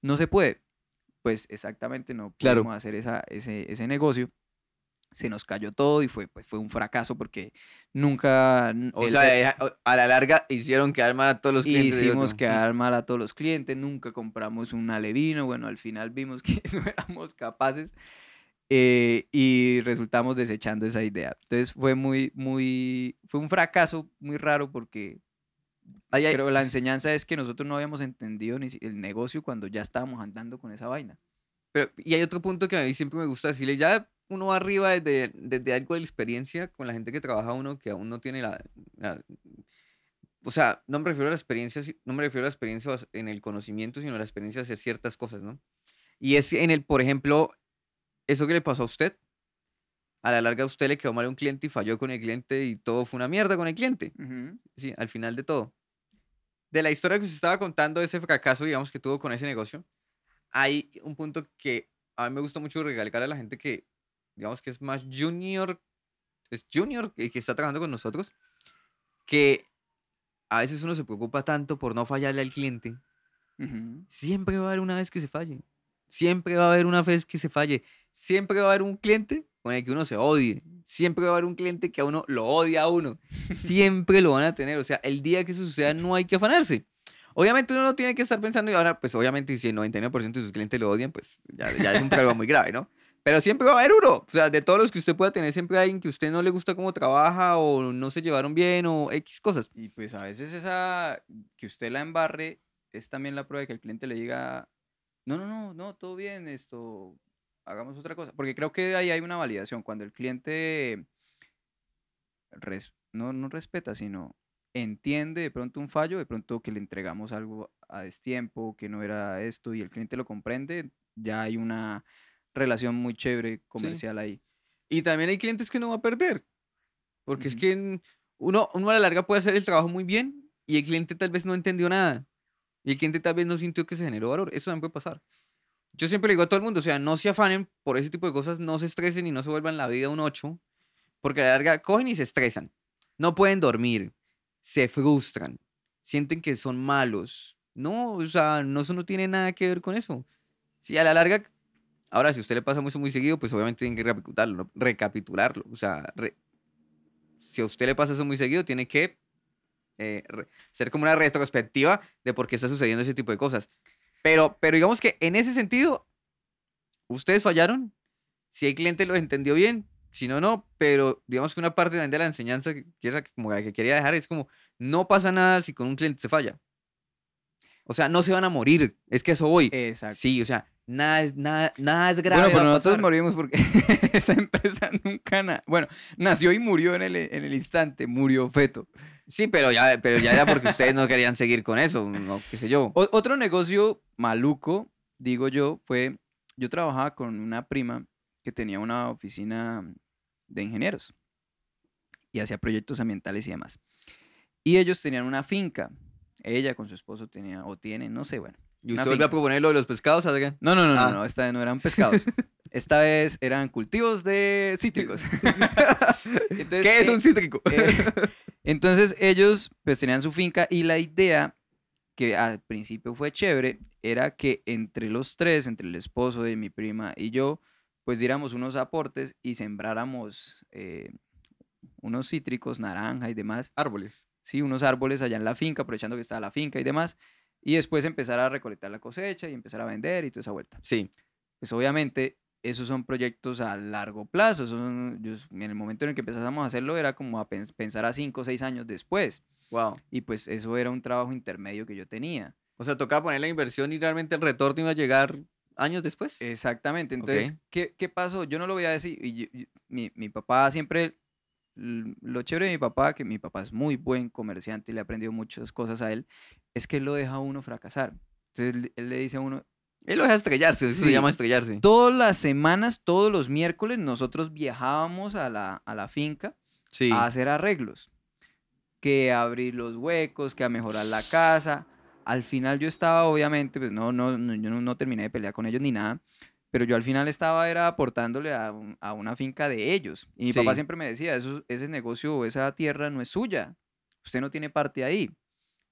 A: No se puede. Pues exactamente no
B: Claro.
A: pudimos hacer esa, ese, ese negocio. Se nos cayó todo y fue, pues, fue un fracaso porque nunca...
B: O
A: el-
B: sea, a- la larga hicieron quedar mal a todos los clientes.
A: Hicimos quedar mal a todos los clientes, nunca compramos un alevino, bueno, al final vimos que no éramos capaces eh, y resultamos desechando esa idea. Entonces fue muy, muy, fue un fracaso muy raro porque
B: Ahí hay-
A: creo la enseñanza es que nosotros no habíamos entendido ni el negocio cuando ya estábamos andando con esa vaina.
B: Pero, y hay otro punto que a mí siempre me gusta decirle, ya uno va arriba desde, desde algo de la experiencia con la gente que trabaja uno que aún no tiene la, la- o sea, no me refiero a la experiencia, no me refiero a la experiencia en el conocimiento, sino a la experiencia de hacer ciertas cosas, ¿no? Y es en el, por ejemplo, eso que le pasó a usted, a la larga a usted le quedó mal a un cliente y falló con el cliente y todo fue una mierda con el cliente, sí, al final de todo. De la historia que usted estaba contando, ese fracaso, digamos, que tuvo con ese negocio, hay un punto que a mí me gusta mucho recalcar a la gente que, digamos que es más junior, es junior que, que está trabajando con nosotros, que a veces uno se preocupa tanto por no fallarle al cliente. Siempre va a haber una vez que se falle. Siempre va a haber una vez que se falle. Siempre va a haber un cliente con el que uno se odie. Siempre va a haber un cliente que a uno lo odia a uno. Siempre lo van a tener. O sea, el día que eso suceda no hay que afanarse. Obviamente uno no tiene que estar pensando, y ahora, pues obviamente si el 99% de sus clientes lo odian, pues ya, ya es un problema muy grave, ¿no? Pero siempre va a haber uno. O sea, de todos los que usted pueda tener, siempre hay alguien que usted no le gusta cómo trabaja o no se llevaron bien o X cosas.
A: Y pues a veces esa que usted la embarre es también la prueba de que el cliente le diga, no, no, no, no, todo bien, esto, hagamos otra cosa. Porque creo que ahí hay una validación. Cuando el cliente res- no, no respeta, sino entiende de pronto un fallo, de pronto que le entregamos algo a destiempo, que no era esto, y el cliente lo comprende, ya hay una relación muy chévere comercial ahí.
B: Y también hay clientes que no va a perder. Porque es que uno, uno a la larga puede hacer el trabajo muy bien y el cliente tal vez no entendió nada. Y el cliente tal vez no sintió que se generó valor. Eso también puede pasar. Yo siempre le digo a todo el mundo, o sea, no se afanen por ese tipo de cosas, no se estresen y no se vuelvan la vida un 8, porque a la larga cogen y se estresan. No pueden dormir, se frustran, sienten que son malos. No, o sea, no, eso no tiene nada que ver con eso. Si a la larga, ahora si a usted le pasa mucho muy seguido, pues obviamente tienen que recapitularlo, recapitularlo. O sea, re- si a usted le pasa eso muy seguido, tiene que eh, hacer como una retrospectiva de por qué está sucediendo ese tipo de cosas. Pero, pero digamos que en ese sentido, ustedes fallaron. Si el cliente lo entendió bien, si no, no. Pero digamos que una parte también de la enseñanza que, como que quería dejar es como, no pasa nada si con un cliente se falla. O sea, no se van a morir. Es que eso voy.
A: Exacto.
B: Sí, o sea, nada es, nada, nada es grave.
A: Bueno, pero nosotros morimos porque esa empresa nunca, na- bueno, nació y murió en el, en el instante, murió feto.
B: Sí, pero ya, pero ya era porque ustedes no querían seguir con eso, no, qué sé yo.
A: O- otro negocio maluco, digo yo, fue, yo trabajaba con una prima que tenía una oficina de ingenieros y hacía proyectos ambientales y demás. Y ellos tenían una finca. Ella con su esposo tenía, o tienen, no sé, bueno.
B: ¿Y usted vuelve a proponer lo de los pescados, Adrián?
A: No, no, no,
B: Ah.
A: no, no, esta vez no eran pescados. Esta vez eran cultivos de cítricos. Entonces,
B: ¿Qué es
A: eh,
B: un cítrico?
A: eh, entonces ellos pues tenían su finca y la idea que al principio fue chévere era que entre los tres, entre el esposo de mi prima y yo, pues diéramos unos aportes y sembráramos eh, unos cítricos, naranja y demás,
B: Árboles.
A: sí, unos árboles allá en la finca, aprovechando que estaba la finca y demás, y después empezar a recolectar la cosecha y empezar a vender y toda esa vuelta
B: Sí.
A: pues obviamente esos son proyectos a largo plazo. Son, yo- en el momento en el que empezamos a hacerlo era como a pens- pensar a cinco o seis años después.
B: Wow.
A: Y pues eso era un trabajo intermedio que yo tenía.
B: O sea, tocaba poner la inversión y realmente el retorno iba a llegar años después.
A: Exactamente. Entonces,
B: Ok.
A: ¿qué, qué pasó? Yo no lo voy a decir. Y yo- y- mi, mi papá siempre, lo chévere de mi papá, que mi papá es muy buen comerciante y le ha aprendido muchas cosas a él, es que él lo deja a uno fracasar. Entonces, él- él le dice a uno,
B: Él lo deja estrellarse, eso se llama estrellarse.
A: todas las semanas, todos los miércoles, nosotros viajábamos a la, a la finca
B: Sí.
A: a hacer arreglos, que a abrir los huecos, que a mejorar la casa. Al final yo estaba, obviamente, pues no, no, no, yo no, no terminé de pelear con ellos ni nada, pero yo al final estaba era aportándole a, un- a una finca de ellos. Y mi papá siempre me decía, Eso, ese negocio o esa tierra no es suya, usted no tiene parte ahí.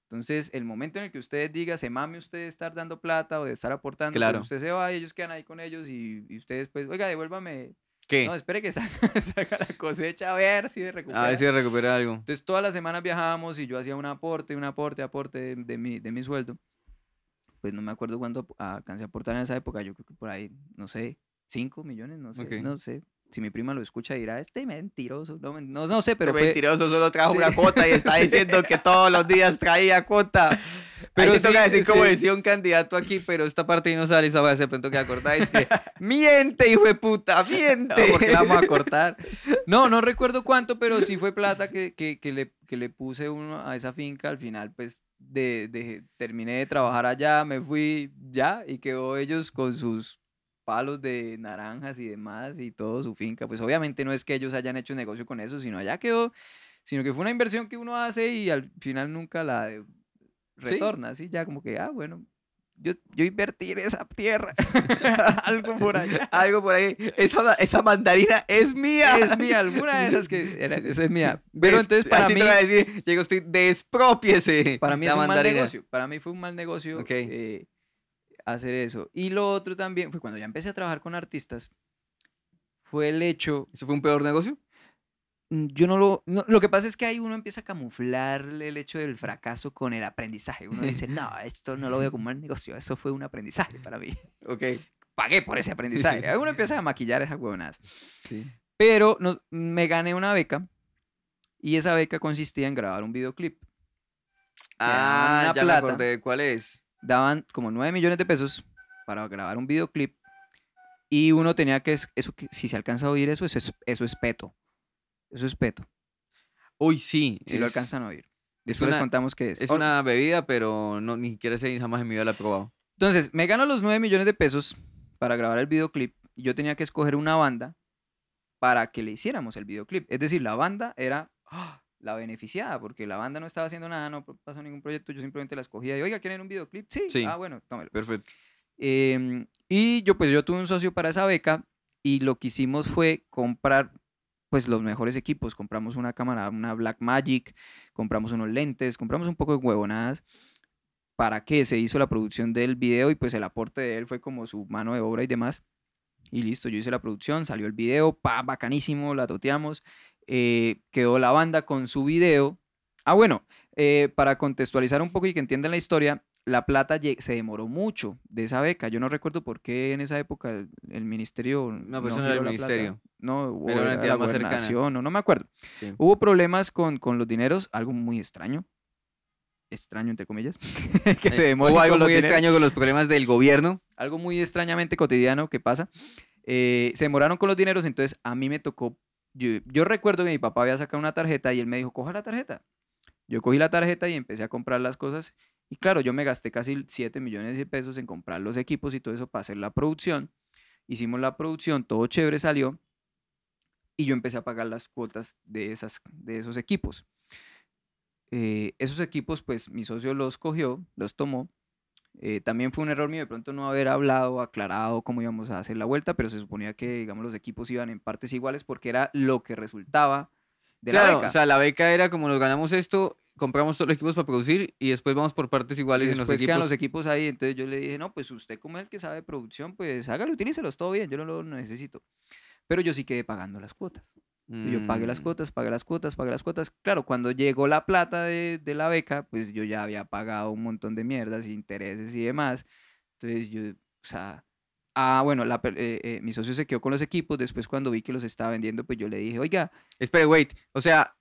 A: Entonces, el momento en el que usted diga, se mame usted de estar dando plata o de estar aportando, pues
B: Claro.
A: usted se va y ellos quedan ahí con ellos y, y ustedes, pues, oiga, devuélvame.
B: ¿Qué?
A: No, espere que salga, salga la cosecha a ver si recupera.
B: a ver si recupera algo.
A: Entonces todas las semanas viajábamos y yo hacía un aporte, un aporte, aporte de, de mi, de mi sueldo. Pues no me acuerdo cuánto alcancé a aportar en esa época, yo creo que por ahí, no sé, 5 millones, no sé, no sé. Si mi prima lo escucha dirá, este mentiroso, no, no, no sé,
B: Pero
A: pero fue-
B: mentiroso solo trajo
A: Sí.
B: una cuota y está diciendo que todos los días traía cuota. Pero sí toca
A: sí,
B: decir como
A: sí.
B: decía un candidato aquí, pero esta parte no sale, esa ser pronto que acordáis que miente, hijo de puta,
A: No,
B: miente.
A: porque la vamos a cortar. No, no recuerdo cuánto, pero sí fue plata que, que, que le, que le puse uno a esa finca. Al final, pues, de, de- terminé de trabajar allá, me fui ya y quedó ellos con sus palos de naranjas y demás y todo su finca. Pues obviamente no es que ellos hayan hecho negocio con eso, sino allá quedó, sino que fue una inversión que uno hace y al final nunca la retorna, así ya como que, ah, bueno, yo, yo invertí en esa tierra, algo por allá.
B: Algo por ahí. Esa, esa mandarina es mía.
A: Es mía, alguna de esas que era, esa es mía. Pero
B: Des-
A: entonces para
B: así
A: mí,
B: te voy a decir, usted, despropiese.
A: para mí
B: la
A: es un mal
B: mandarina.
A: negocio. Para mí fue un mal negocio eh, hacer eso. Y lo otro también fue cuando ya empecé a trabajar con artistas, fue el hecho,
B: ¿Eso fue un peor negocio?
A: Mm, yo no lo... no, lo que pasa es que ahí uno empieza a camuflar el hecho del fracaso con el aprendizaje. Uno dice, no, esto no lo veo como un negocio, eso fue un aprendizaje para mí.
B: Ok.
A: Pagué por ese aprendizaje. Ahí uno empieza a maquillar esas huevonadas.
B: Sí.
A: Pero no- me gané una beca y esa beca consistía en grabar un videoclip.
B: Ah, ya me
A: plata.
B: acordé de cuál es.
A: Daban como 9 millones de pesos para grabar un videoclip y uno tenía que, es- eso si se alcanza a oír eso, eso es, eso es peto. Eso es peto,
B: Uy, sí.
A: si lo alcanzan a oír. Después les contamos qué es.
B: Es una bebida, pero no, ni siquiera sé, jamás en mi vida la he probado.
A: Entonces, me gano los 9 millones de pesos para grabar el videoclip y yo tenía que escoger una banda para que le hiciéramos el videoclip. Es decir, la banda era ¡ah! la beneficiada, porque la banda no estaba haciendo nada, no pasó ningún proyecto, yo simplemente la escogía y, oiga, ¿quieren un videoclip? Sí,
B: Sí.
A: ah, bueno, tómelo.
B: Perfecto.
A: Em, y yo, pues yo tuve un socio para esa beca y lo que hicimos fue comprar pues los mejores equipos. Compramos una cámara, una Blackmagic, compramos unos lentes, compramos un poco de huevonadas para que se hizo la producción del video y pues el aporte de él fue como su mano de obra y demás. Y listo, yo hice la producción, salió el video, pa, bacanísimo, la toteamos. eh, quedó la banda con su video. Ah, bueno, eh, para contextualizar un poco y que entiendan la historia, la plata se demoró mucho de esa beca. Yo no recuerdo por qué en esa época el, el ministerio.
B: No, pero eso no era el
A: la plata.
B: ministerio.
A: No, o
B: Era
A: la
B: más cercana.
A: gobernación, o no me acuerdo.
B: Sí.
A: Hubo problemas con, con los dineros, algo muy extraño. Extraño, entre comillas. que se demore
B: Hubo algo
A: con los
B: muy
A: dineros
B: extraño con los problemas del gobierno.
A: algo muy extrañamente cotidiano que pasa. Eh, se demoraron con los dineros, entonces a mí me tocó. Yo, yo recuerdo que mi papá había sacado una tarjeta y él me dijo, coja la tarjeta. Yo cogí la tarjeta y empecé a comprar las cosas. Y claro, yo me gasté casi 7 millones de pesos en comprar los equipos y todo eso para hacer la producción. Hicimos la producción, todo chévere salió. Y yo empecé a pagar las cuotas de, esas, de esos equipos. Eh, esos equipos, pues mi socio los cogió, los tomó eh, también fue un error mío de pronto no haber hablado, aclarado cómo íbamos a hacer la vuelta, pero se suponía que, digamos, los equipos iban en partes iguales porque era lo que resultaba de la
B: claro,
A: beca.
B: o sea, la beca era como nos ganamos esto, compramos todos los equipos para producir y después vamos por partes
A: y
B: iguales en los
A: después quedan
B: equipos.
A: los equipos ahí, entonces yo le dije, no, pues usted como es el que sabe de producción, pues hágalo, utilícelos, todo bien, yo no lo necesito. Pero yo sí quedé pagando las cuotas. Y Yo pagué las
B: Mm,
A: cuotas, pagué las cuotas, pagué las cuotas. Claro, cuando llegó la plata de, de la beca, pues yo ya había pagado un montón de mierdas, intereses y demás. Entonces yo, o sea, ah, bueno, la, eh, eh, mi socio se quedó con los equipos. Después cuando vi que los estaba vendiendo, pues yo le dije, oiga,
B: Espere, wait. O sea,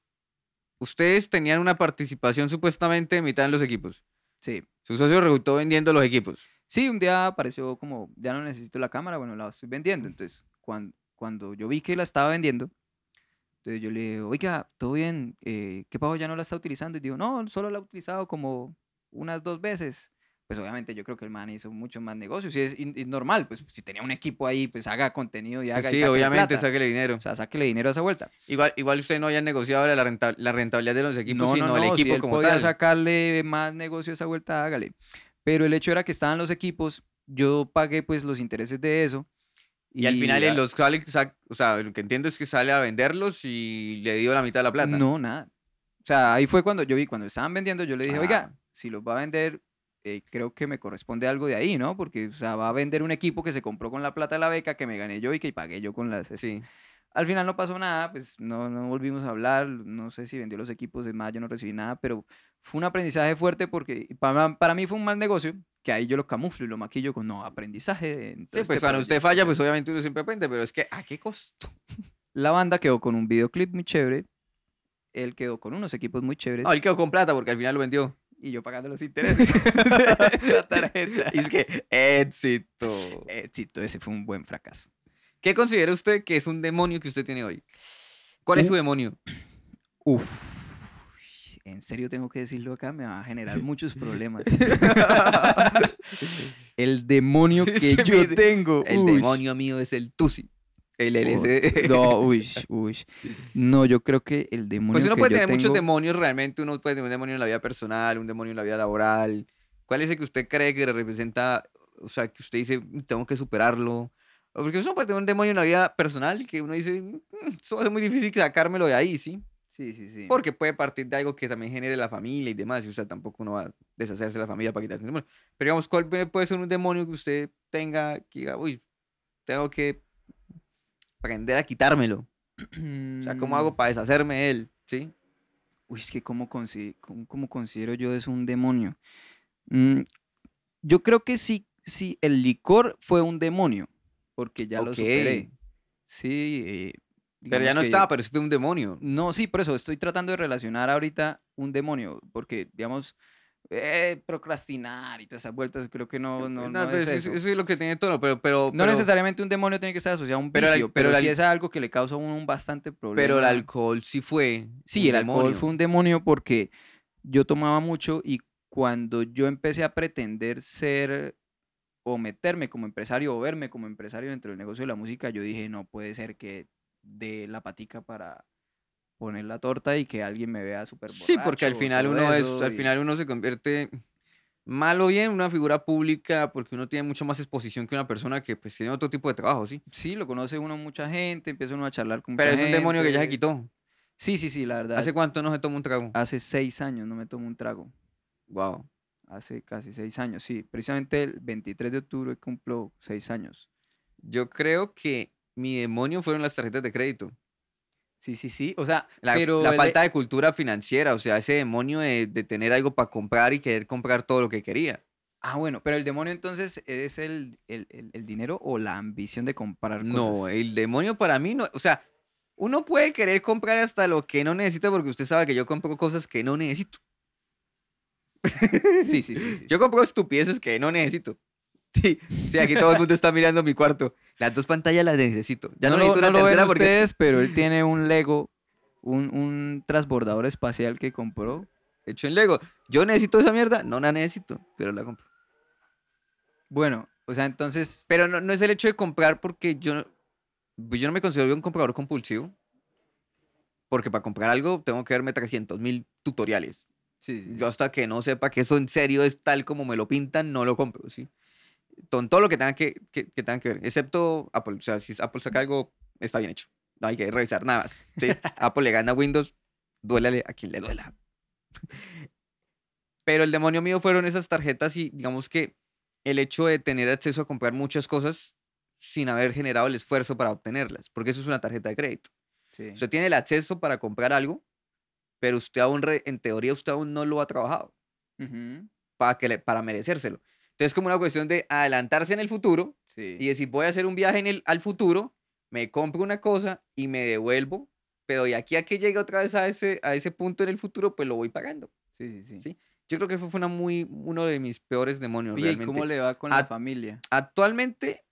B: ustedes tenían una participación supuestamente de mitad en los equipos.
A: sí.
B: Su socio resultó vendiendo los equipos.
A: Sí, un día apareció como, ya no necesito la cámara, bueno, la estoy vendiendo. Entonces, cuando, cuando yo vi que la estaba vendiendo, entonces yo le dije, oiga, todo bien, eh, ¿qué pago ya no la está utilizando? Y digo, no, solo la he utilizado como unas dos veces. Pues obviamente yo creo que el man hizo mucho más negocios y es, y- y normal, pues si tenía un equipo ahí, pues haga contenido y
B: Pues
A: haga y
B: sí,
A: sáquele
B: obviamente, sáquele dinero.
A: O sea, sáquele dinero a esa vuelta.
B: Igual, igual usted no había negociado la, renta- la rentabilidad de los equipos, sino el
A: si
B: equipo
A: él
B: como
A: podía
B: tal.
A: sacarle más negocio a esa vuelta, hágale. Pero el hecho era que estaban los equipos, yo pagué pues los intereses de eso.
B: Y al final
A: a-
B: los sale, o sea, lo que entiendo es que sale a venderlos y le dio la mitad de la plata.
A: No, nada. O sea, ahí fue cuando yo vi, cuando estaban vendiendo, yo le dije,
B: Ah.
A: oiga, si los va a vender, eh, creo que me corresponde algo de ahí, ¿no? Porque, o sea, va a vender un equipo que se compró con la plata de la beca, que me gané yo y que pagué yo con las...
B: Sí.
A: Al final no pasó nada, pues no, no volvimos a hablar, no sé si vendió los equipos, es más, yo no recibí nada, pero fue un aprendizaje fuerte porque para, para mí fue un mal negocio, que ahí yo lo camuflo y lo maquillo con, no, aprendizaje. de-
B: Sí, pues cuando usted falla, pues obviamente uno siempre aprende, pero es que ¿a qué costo?
A: La banda quedó con un videoclip muy chévere, él quedó con unos equipos muy chéveres.
B: No, él quedó con plata porque al final lo vendió.
A: Y yo pagando los intereses de esa tarjeta.
B: Y es que, éxito.
A: Éxito, ese fue un buen fracaso.
B: ¿Qué considera usted que es un demonio que usted tiene hoy? ¿Cuál es su demonio?
A: Uf, en serio tengo que decirlo acá, me va a generar muchos problemas. el demonio
B: Es
A: que
B: que
A: yo
B: mi-
A: tengo.
B: El
A: uy.
B: demonio mío es el Tusi. El LSD.
A: No, uy, uy. No, yo creo que el demonio
B: Pues uno
A: que
B: puede
A: yo
B: tener muchos
A: tengo-
B: demonios realmente. Uno puede tener un demonio en la vida personal, un demonio en la vida laboral. ¿Cuál es el que usted cree que representa, o sea, que usted dice, "Mm, tengo que superarlo? Porque uno puede tener un demonio en la vida personal que uno dice, "Mm, eso es muy difícil sacármelo de ahí, ¿sí?
A: Sí, sí, sí.
B: Porque puede partir de algo que también genere la familia y demás. Y o sea, tampoco uno va a deshacerse de la familia para quitarse un demonio. Pero digamos, ¿cuál puede ser un demonio que usted tenga que diga, uy, tengo que aprender a quitármelo? O sea, ¿cómo hago para deshacerme de él? ¿Sí?
A: Uy, es que ¿cómo, consi- cómo- cómo considero yo eso un demonio? Mm, yo creo que sí, sí, el licor fue un demonio, porque ya lo superé. Sí, eh,
B: Pero ya no estaba, pero sí fue un demonio.
A: No, sí, por eso estoy tratando de relacionar ahorita un demonio, porque, digamos, eh, procrastinar y todas esas vueltas, creo que no, no,
B: No,
A: no
B: pues,
A: es
B: eso, es lo que tiene todo, pero... pero
A: No
B: pero-
A: necesariamente un demonio tiene que estar asociado a un
B: Pero
A: vicio,
B: pero
A: pero,
B: el
A: sí es algo que le causa a uno un bastante problema.
B: Pero el alcohol sí fue.
A: Sí,
B: un
A: el alcohol fue un demonio porque yo tomaba mucho y cuando yo empecé a pretender ser o meterme como empresario o verme como empresario dentro del negocio de la música, yo dije, no puede ser que dé la patica para poner la torta y que alguien me vea súper
B: Sí, porque al final uno es, al final uno se convierte mal o bien en una figura pública porque uno tiene mucha más exposición que una persona que pues tiene otro tipo de trabajo, ¿sí?
A: Sí, lo conoce uno mucha gente, empieza uno a charlar con
B: Pero
A: mucha
B: es un demonio que ya se quitó.
A: Sí, sí, sí, la verdad.
B: ¿Hace cuánto no se toma un trago?
A: hace seis años no me tomo un trago.
B: Wow.
A: Hace casi seis años, sí. Precisamente el 23 de octubre cumplo seis años.
B: Yo creo que mi demonio fueron las tarjetas de crédito.
A: Sí, sí, sí. O sea,
B: La,
A: pero
B: la
A: el-
B: falta de cultura financiera, o sea, ese demonio de, de tener algo para comprar y querer comprar todo lo que quería.
A: Ah, bueno, pero el demonio entonces es el, el, el- el dinero o la ambición de comprar cosas.
B: No, el demonio para mí no, o sea, uno puede querer comprar hasta lo que no necesita porque usted sabe que yo compro cosas que no necesito.
A: Sí, sí, sí. sí,
B: Yo compro estupideces que no necesito. Sí, sí, aquí todo el mundo está mirando mi cuarto. Las dos pantallas las necesito. Ya no,
A: lo,
B: necesito
A: no
B: una
A: lo ven
B: tercera porque es que-
A: ustedes, pero él tiene un Lego, un, un transbordador espacial que compró.
B: hecho en Lego. Yo necesito esa mierda, no la necesito, pero la compro.
A: Bueno, o sea, entonces...
B: Pero no, no es el hecho de comprar porque yo, no- yo no me considero un comprador compulsivo. Porque para comprar algo tengo que verme 300 mil tutoriales.
A: Sí, sí, sí.
B: Yo hasta que no sepa que eso en serio es tal como me lo pintan, no lo compro, ¿sí? Con todo lo que tenga que, que, que tenga que ver, excepto Apple. O sea, si Apple saca algo, está bien hecho. No hay que revisar nada más. ¿sí? Apple le gana a Windows, duélale a quien le duela. Pero el demonio mío fueron esas tarjetas y digamos que el hecho de tener acceso a comprar muchas cosas sin haber generado el esfuerzo para obtenerlas, porque eso es una tarjeta de crédito.
A: sí.
B: Usted tiene el acceso para comprar algo, pero usted aún, re- en teoría, usted aún no lo ha trabajado
A: Ujú,
B: para, que le- para merecérselo. Entonces es como una cuestión de adelantarse en el futuro
A: sí.
B: y decir, voy a hacer un viaje en el, al futuro, me compro una cosa y me devuelvo, pero de aquí a que llegue otra vez a ese, a ese punto en el futuro, pues lo voy pagando.
A: sí, sí, sí.
B: ¿sí? Yo creo que fue, una muy, uno de mis peores demonios
A: Oye, ¿y
B: realmente.
A: cómo le va con la familia?
B: Actualmente,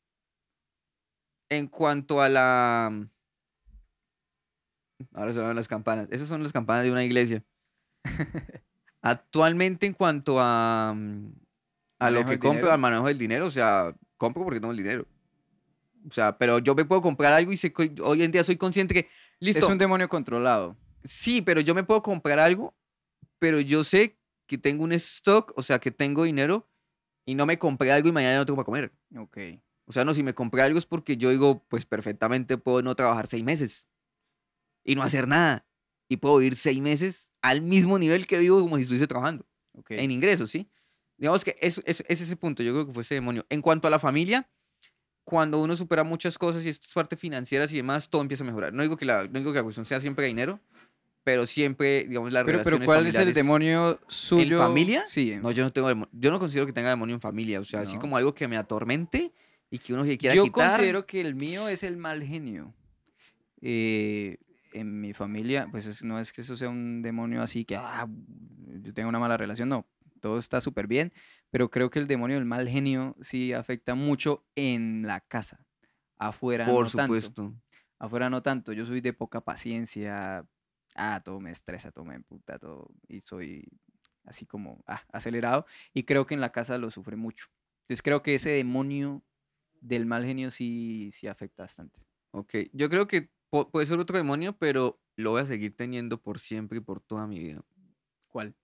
B: en cuanto a la... Ahora sonan las campanas. Esas son las campanas de una iglesia. Actualmente, en cuanto a, mm, a lo que compro,
A: dinero.
B: al manejo del dinero, o sea, compro porque tengo el dinero. O sea, pero yo me puedo comprar algo y que hoy en día soy consciente que, listo,
A: Es un demonio controlado.
B: sí, pero yo me puedo comprar algo, pero yo sé que tengo un stock, o sea, que tengo dinero y no me compré algo y mañana no tengo para comer.
A: Ok.
B: O sea, no, si me compré algo es porque yo digo, pues perfectamente puedo no trabajar seis meses y no hacer nada. Y puedo vivir seis meses al mismo nivel que vivo como si estuviese trabajando,
A: ok.
B: en ingresos, ¿sí? Digamos que eso, eso- es ese punto, yo creo que fue ese demonio. En cuanto a la familia, cuando uno supera muchas cosas y estas partes financieras y demás, todo empieza a mejorar. No digo que la, no digo que la cuestión sea siempre dinero, pero siempre, digamos, las
A: Pero, pero
B: relaciones
A: ¿cuál es el demonio suyo?
B: familia?
A: Sí.
B: No, yo no tengo yo no considero que tenga demonio en familia, o sea, así
A: No.
B: como algo que me atormente y que uno que quiera
A: Yo
B: quitar.
A: considero que el mío es el mal genio. Eh, en mi familia, pues es- no es que eso sea un demonio así que ah, yo tengo una mala relación, no, todo está súper bien, pero creo que el demonio del mal genio sí afecta mucho en la casa. Afuera
B: Por
A: no tanto.
B: supuesto.
A: Afuera no tanto. Yo soy de poca paciencia. Ah, todo me estresa, todo me emputa, todo. Y soy así como ah, acelerado. Y creo que en la casa lo sufre mucho. Entonces creo que ese demonio del mal genio sí, sí afecta bastante.
B: Ok, yo creo que puede ser otro demonio, pero lo voy a seguir teniendo por siempre y por toda mi vida.
A: ¿Cuál?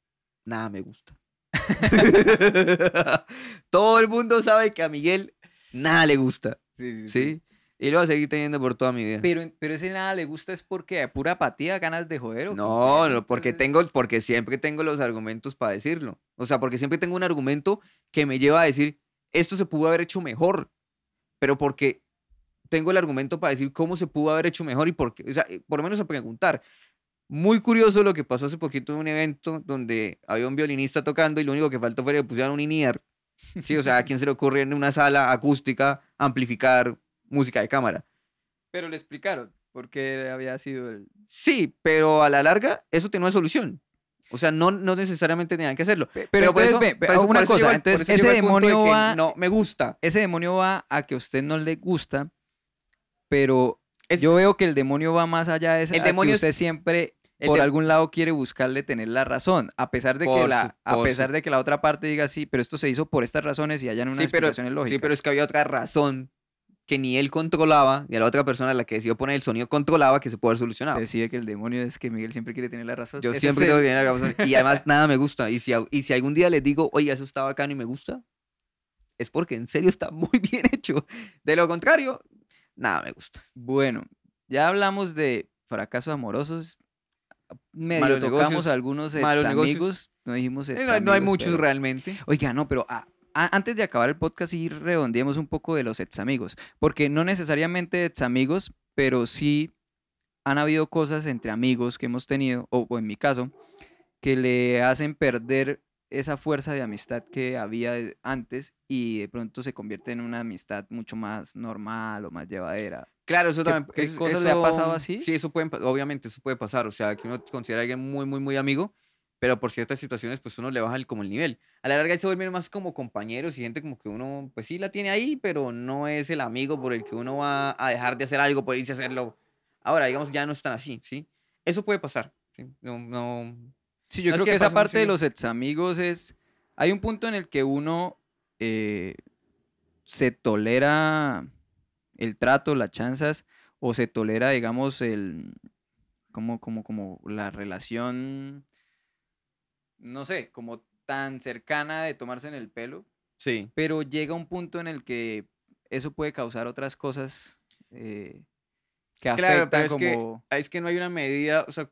B: Nada me gusta. Todo el mundo sabe que a Miguel nada le gusta,
A: Sí,
B: ¿sí? Y lo voy a seguir teniendo por toda mi vida.
A: Pero, pero ese nada le gusta es porque pura apatía, ganas de joder. ¿o?
B: No, no, porque tengo, porque siempre tengo los argumentos para decirlo. O sea, porque siempre tengo un argumento que me lleva a decir, esto se pudo haber hecho mejor. Pero porque tengo el argumento para decir cómo se pudo haber hecho mejor y por qué. O sea, eh, por lo menos a preguntar. Muy curioso lo que pasó hace poquito en un evento donde había un violinista tocando y lo único que faltó fue que le pusieran un INIAR. Sí, o sea, ¿a quién se le ocurre en una sala acústica amplificar música de cámara?
A: Pero le explicaron por qué había sido el...
B: Sí, pero a la larga eso tiene una solución. O sea, no, no necesariamente tenían que hacerlo.
A: Pero,
B: por
A: entonces,
B: por
A: una cosa, entonces ese
B: de
A: demonio va,
B: No, me gusta.
A: ese demonio va a que a usted no le gusta, pero
B: Es-
A: yo veo que el demonio va más allá de eso,
B: El demonio es-
A: usted siempre por algún lado quiere buscarle tener la razón, a pesar de que la a pesar de que la otra parte diga sí, pero esto se hizo por estas razones y hayan unas
B: Sí, pero,
A: explicaciones lógicas.
B: sí, pero es que había otra razón que ni él controlaba, ni a la otra persona a la que decidió poner el sonido controlaba que se puede haber solucionado.
A: Decide que el demonio es que Miguel siempre quiere tener la razón.
B: Yo siempre tengo que tener la razón. Y además nada me gusta. Y si, y si algún día les digo, oye, eso está bacano y me gusta, es porque en serio está muy bien hecho. De lo contrario, nada me gusta.
A: Bueno, ya hablamos de fracasos amorosos. Medio
B: Malos
A: tocamos
B: negocios,
A: algunos
B: malos negocios.
A: amigos, no dijimos
B: Eh, No, hay- no hay muchos
A: pero-
B: realmente.
A: Oiga, no, pero ah, a- antes de acabar el podcast sí redondeemos un poco de los examigos, porque no necesariamente examigos, pero sí han habido cosas entre amigos que hemos tenido, o, o en mi caso, que le hacen perder esa fuerza de amistad que había antes y de pronto se convierte en una amistad mucho más normal o más llevadera.
B: Claro, eso
A: ¿Qué-
B: también.
A: qué
B: eso-
A: cosas le ha pasado
B: eso-
A: así?
B: Sí, eso puede, obviamente, eso puede pasar. O sea, que uno considera a alguien muy, muy, muy amigo, pero por ciertas situaciones, pues uno le baja el, como el nivel. A la larga se vuelven más como compañeros y gente como que uno, pues sí la tiene ahí, pero no es el amigo por el que uno va a dejar de hacer algo por irse a hacerlo. Ahora, digamos, ya no están así, ¿sí? Eso puede pasar. ¿sí? No, no,
A: Sí, yo
B: No, es
A: creo
B: que
A: que esa parte de los examigos es... Hay un punto en el que uno eh, se tolera el trato, las chanzas, o se tolera, digamos, el... Como, como, como la relación, no sé, como tan cercana de tomarse en el pelo,
B: sí.
A: pero llega un punto en el que eso puede causar otras cosas eh, que
B: Claro, pero
A: afectan
B: es que,
A: como...
B: es que no hay una medida, o sea,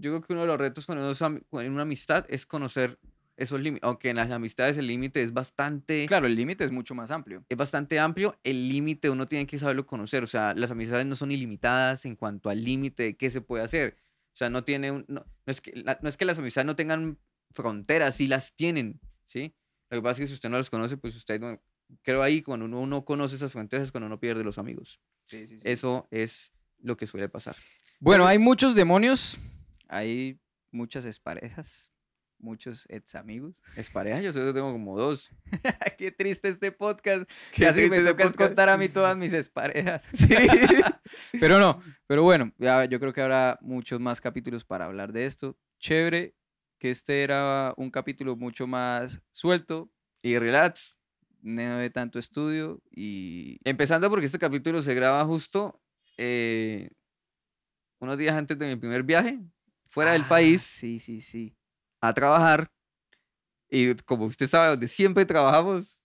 B: yo creo que uno de los retos cuando en una amistad es conocer esos límites, aunque en las amistades el límite es bastante,
A: Claro, el límite es mucho más amplio.
B: es bastante amplio, el límite uno tiene que saberlo conocer, o sea, las amistades no son ilimitadas en cuanto al límite de qué se puede hacer, o sea, no tiene un, no, no es que, la- no es que las amistades no tengan fronteras, sí las tienen, ¿sí? Lo que pasa es que si usted no las conoce, pues usted no, creo ahí cuando uno no conoce esas fronteras es cuando uno pierde los amigos.
A: Sí, sí, sí.
B: Eso es lo que suele pasar.
A: Bueno,
B: Pero-
A: hay muchos demonios, hay muchas exparejas, muchos ex amigos.
B: Es pareja, yo solo tengo como dos.
A: Qué triste este podcast.
B: Qué
A: Casi me
B: este
A: toca es
B: podcast.
A: contar a mí todas mis exparejas.
B: Sí.
A: Pero no, pero bueno, ya yo creo que habrá muchos más capítulos para hablar de esto. Chévere que este era un capítulo mucho más suelto,
B: y relax.
A: no de tanto estudio y
B: Empezando porque este capítulo se graba justo eh, unos días antes de mi primer viaje, fuera del
A: Ah,
B: país,
A: Sí, sí, sí.
B: a trabajar. Y como usted sabe, donde siempre trabajamos,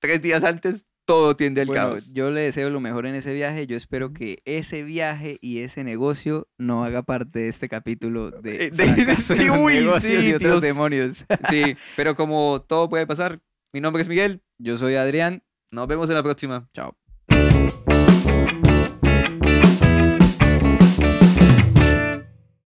B: tres días antes, todo tiende al
A: Bueno,
B: caos.
A: yo le deseo lo mejor en ese viaje. Yo espero que ese viaje y ese negocio no haga parte de este capítulo de,
B: Eh, de- sí, uy,
A: negocios
B: sí,
A: y otros
B: Dios.
A: demonios.
B: Sí, pero como todo puede pasar, mi nombre es Miguel.
A: Yo soy Adrián.
B: Nos vemos en la próxima.
A: Chao.